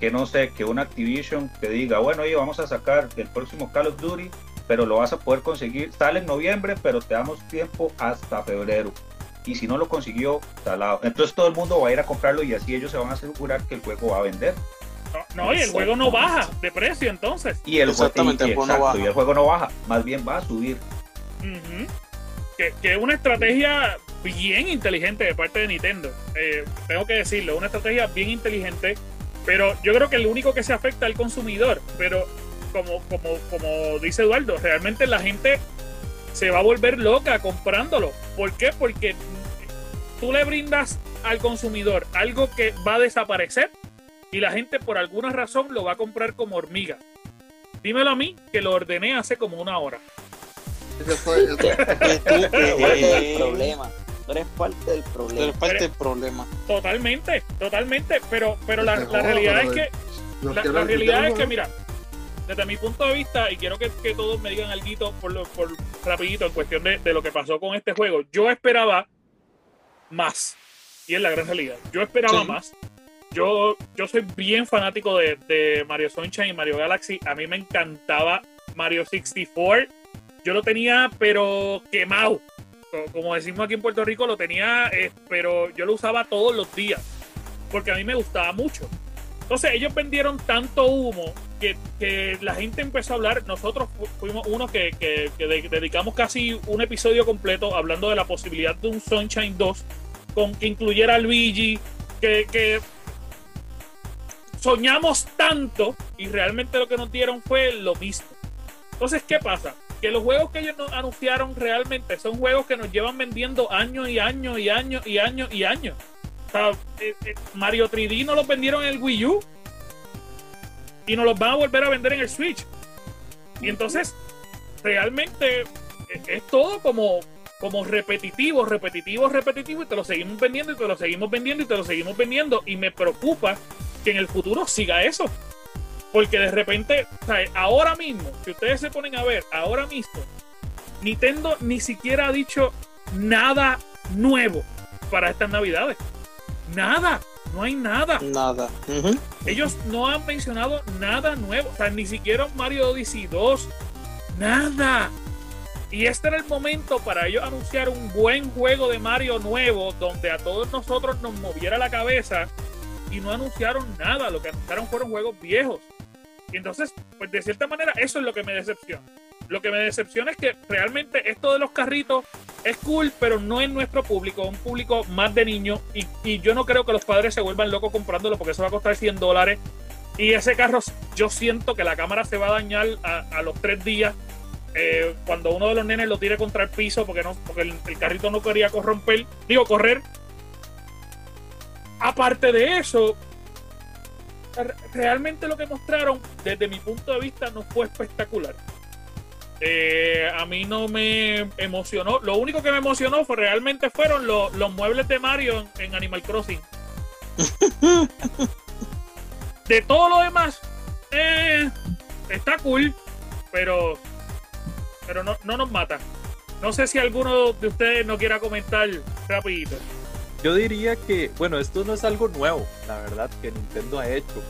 Que no sé, que una Activision te diga, bueno, oye, vamos a sacar el próximo Call of Duty, pero lo vas a poder conseguir, sale en noviembre, pero te damos tiempo hasta febrero. Y si no lo consiguió, talado. Entonces todo el mundo va a ir a comprarlo y así ellos se van a asegurar que el juego va a vender. No, no, y el juego no baja de precio entonces. Y el, Exactamente, y- y el juego no exacto, baja. y el juego no baja, más bien va a subir. Que, que es una estrategia bien inteligente de parte de Nintendo. Eh, tengo que decirlo, una estrategia bien inteligente, pero yo creo que el único que se afecta es el consumidor. Pero como, como, como dice Eduardo, realmente la gente se va a volver loca comprándolo. ¿Por qué? Porque tú le brindas al consumidor algo que va a desaparecer y la gente por alguna razón lo va a comprar como hormiga. Dímelo a mí, que lo ordené hace como una hora. Yo- Que [laughs] tú, que, Tú eres parte del problema. Tú eres parte del problema. Totalmente, totalmente. Pero, pero la, realidad es que la, realidad es que, mira, desde mi punto de vista, y quiero que, que todos me digan algo por, lo- por rapidito en cuestión de, de lo que pasó con este juego, yo esperaba más. Y es la gran realidad. Yo esperaba Sí. más. Yo, yo soy bien fanático de, de Mario Sunshine y Mario Galaxy. A mí me encantaba Mario 64. Yo lo tenía, pero quemado. Co- Como decimos aquí en Puerto Rico, lo tenía, eh, pero yo lo usaba todos los días. Porque a mí me gustaba mucho. Entonces ellos vendieron tanto humo que, que la gente empezó a hablar. Nosotros fu- fuimos unos que, que- que de- dedicamos casi un episodio completo hablando de la posibilidad de un Sunshine 2 con que incluyera a Luigi, que soñamos tanto y realmente lo que nos dieron fue lo mismo. Entonces, ¿qué pasa? Que los juegos que ellos nos anunciaron realmente son juegos que nos llevan vendiendo años y años y años y años y años. O sea, eh, eh, Mario 3D no los vendieron en el Wii U y nos los van a volver a vender en el Switch. Y entonces, realmente eh, es todo como, como repetitivo, repetitivo, repetitivo, y te lo seguimos vendiendo, y te lo seguimos vendiendo, y te lo seguimos vendiendo. Y me preocupa que en el futuro siga eso. Porque de repente, o sea, ahora mismo, si ustedes se ponen a ver, ahora mismo, Nintendo ni siquiera ha dicho nada nuevo para estas navidades. Nada, no hay nada. Nada. Ellos no han mencionado nada nuevo, o sea, ni siquiera Mario Odyssey 2, nada. Y este era el momento para ellos anunciar un buen juego de Mario nuevo, donde a todos nosotros nos moviera la cabeza, y no anunciaron nada, lo que anunciaron fueron juegos viejos. Y entonces, pues de cierta manera, eso es lo que me decepciona. Lo que me decepciona es que realmente esto de los carritos es cool, pero no es nuestro público, un público más de niños. Y, y yo no creo que los padres se vuelvan locos comprándolo porque eso va a costar 100 dólares. Y ese carro, yo siento que la cámara se va a dañar a, los tres días. eh, cuando uno de los nenes lo tire contra el piso porque no porque el, carrito no quería corromper, digo correr. Aparte de eso, realmente lo que mostraron desde mi punto de vista no fue espectacular. Eh, a mí no me emocionó. Lo único que me emocionó fue realmente fueron lo- los muebles de Mario en, en Animal Crossing. [laughs] de todo lo demás, eh, está cool, pero, pero no, no nos mata. No sé si alguno de ustedes no quiera comentar rapidito. Yo diría que, bueno, esto no es algo nuevo, la verdad, que Nintendo ha hecho.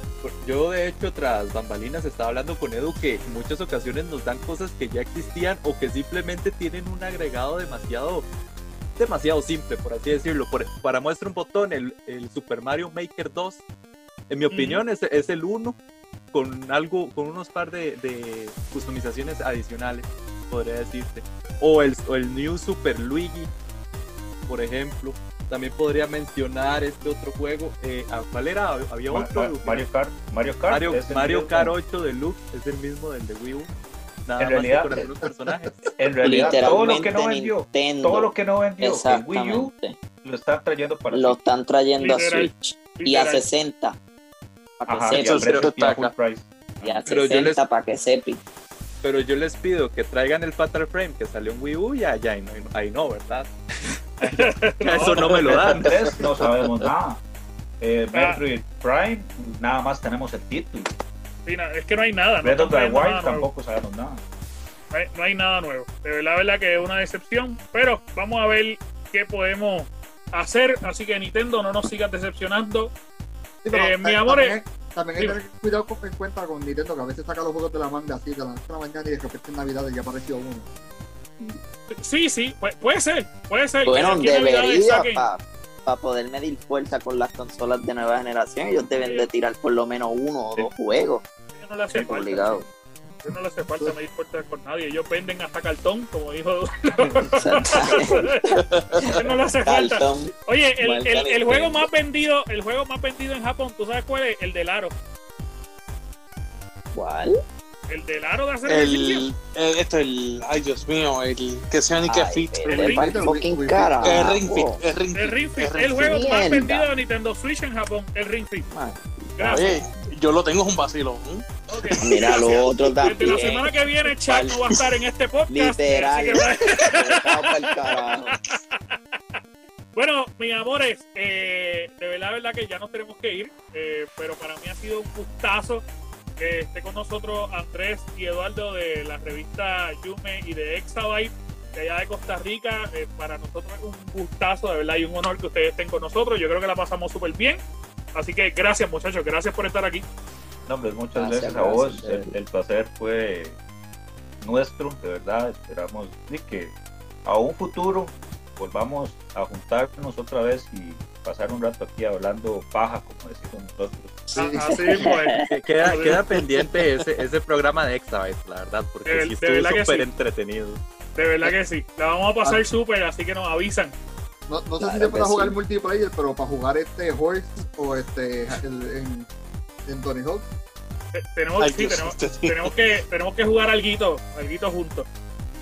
Yo, de hecho, tras bambalinas estaba hablando con Edu que en muchas ocasiones nos dan cosas que ya existían o que simplemente tienen un agregado demasiado, demasiado simple, por así decirlo. Por- para muestra un botón, el, el Super Mario Maker 2, en mi opinión, es, es el 1 con algo, con unos par de, de customizaciones adicionales, podría decirte. O el, o el New Super Luigi, por ejemplo. También podría mencionar este otro juego. Eh, ¿a ¿Cuál era? Había otro. Ma- Mario Kart, Mario Kart, Mario, Mario. Kart 8 Deluxe es el mismo del de Wii U. Nada En más realidad, con algunos personajes. [laughs] En realidad, todo lo que no vendió, Nintendo. todo lo que no vendió en Wii U lo están trayendo para Lo Switch. están trayendo a Literal. Switch. Y a Literal. 60. Para Ajá, que y Eso al sí sepan. precio está y a full acá. price. Y a Pero yo 60 les- para que sepan. Pero yo les pido que traigan el Fatal Frame que salió en Wii U y allá ahí no, ahí no ¿verdad? [laughs] Eso no me lo dan. Tres no sabemos nada. Eh, Ah. Metroid Prime, nada más tenemos el título. Sí, es que no hay nada. No, Breath of the trayendo Wild tampoco sabemos nada. No hay, no hay nada nuevo. De verdad, verdad que es una decepción. Pero vamos a ver qué podemos hacer. Así que Nintendo, no nos sigas decepcionando. Sí, pero, Eh, mi eh, amor, también, eh, hay- también hay que tener cuidado con, en cuenta con Nintendo, que a veces saca los juegos de la manga así, de la noche a la mañana y de repente en Navidad ya apareció uno. Sí, sí, pu- puede ser. Puede ser. Bueno, debería, para poder medir fuerza con las consolas de nueva generación, ellos deben de tirar por lo menos uno o dos juegos. no le hace falta. Obligado. Yo no le hace falta medir fuerza con nadie. Ellos venden hasta cartón, como dijo. [laughs] [laughs] Exactamente. no le hace falta. Oye, el, el- juego más vendido, el juego más vendido en Japón, ¿tú sabes cuál es? El del aro. ¿Cuál? El del aro de hacer. El, el- esto, el, ay Dios mío, el que sea ni que Ay, fit. Ring pa'l Fit. fucking Ring Fit. carajo. El Ring Fit, el Ring El Fit. Ring Fit, el el juego más vendido de Nintendo Switch en Japón, el Ring Fit. Man, Gracias. Oye, yo lo tengo es un vacilón. Ok, Mira lo otro Desde la también. semana que viene, Chuck no va a estar en este podcast. Literal. Bueno, mis amores, eh, de verdad, verdad que ya nos tenemos que ir, eh, pero para mí ha sido un gustazo que esté con nosotros Andrés y Eduardo de la revista Yume y de Exabyte de allá de Costa Rica. Eh, para nosotros es un gustazo, de verdad, y un honor que ustedes estén con nosotros. Yo creo que la pasamos súper bien. Así que gracias, muchachos, gracias por estar aquí. No, hombre, muchas Gracias, gracias, a vos. gracias, El, el placer fue nuestro, de verdad. Esperamos que a un futuro volvamos a juntarnos otra vez y pasar un rato aquí hablando paja, como decimos nosotros. Sí. Ah, Así mismo es. Que Queda, queda pendiente ese, ese programa de Exabyte, la verdad, porque De- sí estuvo súper sí. entretenido. De verdad que sí. La vamos a pasar súper, así que nos avisan. No, no sé Claro si se puede que jugar sí. multiplayer, pero para jugar este Horse o este el- en, en Tony Hawk, Eh, tenemos, Ay, sí, tenemos, este tenemos que tenemos que jugar alguito, alguito juntos.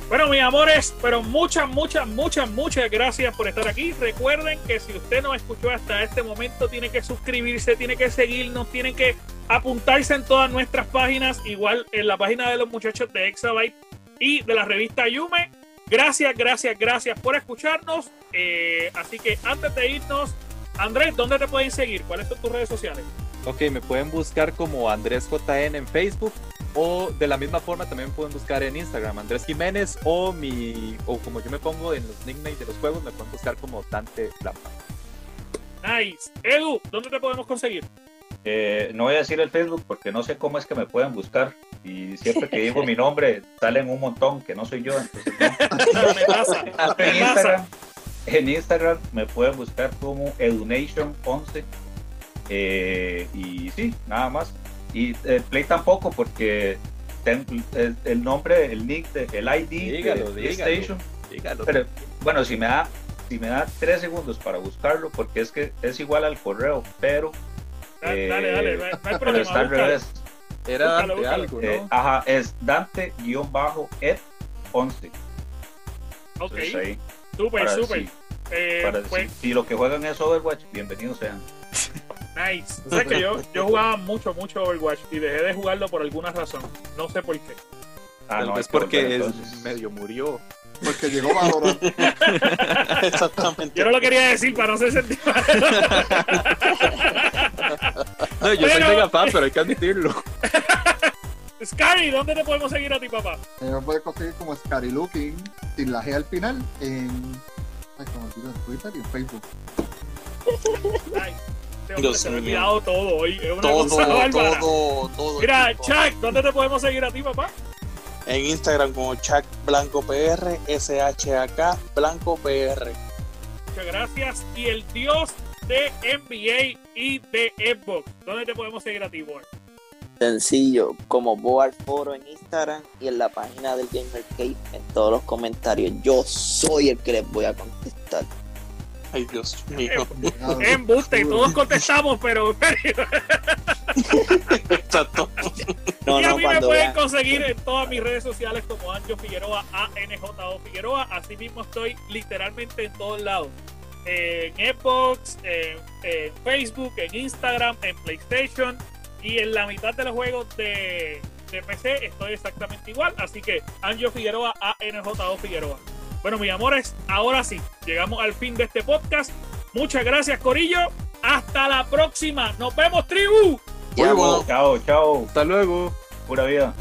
Bueno, mis amores, pero muchas, muchas, muchas, muchas gracias por estar aquí. Recuerden que si usted nos escuchó hasta este momento, tiene que suscribirse, tiene que seguirnos, tiene que apuntarse en todas nuestras páginas, igual en la página de los muchachos de Exabyte y de la revista Yume. Gracias, gracias, gracias por escucharnos. Eh, así que antes de irnos, Andrés, ¿dónde te pueden seguir? ¿Cuáles son tus redes sociales? Ok, me pueden buscar como Andrés JN en Facebook o de la misma forma también me pueden buscar en Instagram Andrés Jiménez o mi o como yo me pongo en los nicknames de los juegos me pueden buscar como Dante Lampa. Nice. Edu, ¿dónde te podemos conseguir? Eh, no voy a decir el Facebook porque no sé cómo es que me pueden buscar. Y siempre que digo mi nombre, salen un montón que no soy yo. Entonces, no. [laughs] me pasa, en, me pasa. Instagram, en Instagram me pueden buscar como Edunation11. Eh, y sí, nada más. Y eh, Play tampoco porque ten- el, el nombre, el nick, de- el ID Dígalo, de dígalo. PlayStation. Dígalo. Pero bueno, si me da si me da tres segundos para buscarlo, porque es que es igual al correo, pero, Dale, dale, dale, no hay, no hay pero problema. está al revés. Era Dante búscalo. algo, Eh, ajá, es Dante-Ed 11. Ok, súper, para súper. si- Eh, para pues, si, si lo que juegan es Overwatch, bienvenidos sean. [laughs] nice. O sea que yo, yo jugaba mucho, mucho Overwatch y dejé de jugarlo por alguna razón. No sé por qué. Ah, Tal no, porque volver, es- entonces. medio murió. porque llegó Valorant. [laughs] Exactamente. Yo no lo quería decir para no ser sentir. No, yo soy fan, pero hay que admitirlo. Scary, ¿dónde te podemos seguir a ti, papá? Eh, me puedes conseguir como Scary Looking, sin la G al final, en, ay, olvidó, en Twitter y en Facebook. Hombre Dios se me ha olvidado todo hoy. Es una Todo, cosa bárbara. todo, todo. Mira. Chuck, ¿dónde te podemos seguir a ti, papá? En Instagram como Chuck Blanco PR, SHAK Blanco PR. Muchas gracias. Y el dios de NBA y de Xbox. ¿Dónde te podemos seguir a ti, boy? Sencillo, como Board Foro en Instagram y en la página del Gamer Cave en todos los comentarios. Yo soy el que les voy a contestar. Ay, Dios mío. Embuste, todos contestamos, pero Exacto. No, y a no, mí me pueden vean. conseguir en todas mis redes sociales como Anjo Figueroa, ANJO Figueroa. Así mismo estoy literalmente en todos lados. En Xbox, en, en Facebook, en Instagram, en PlayStation. Y en la mitad de los juegos de, de PC estoy exactamente igual. Así que Anjo Figueroa, ANJO Figueroa. Bueno, mis amores, ahora sí, llegamos al fin de este podcast. Muchas gracias, Corillo. Hasta la próxima. Nos vemos, tribu. Chao, chao. Hasta luego. Pura vida.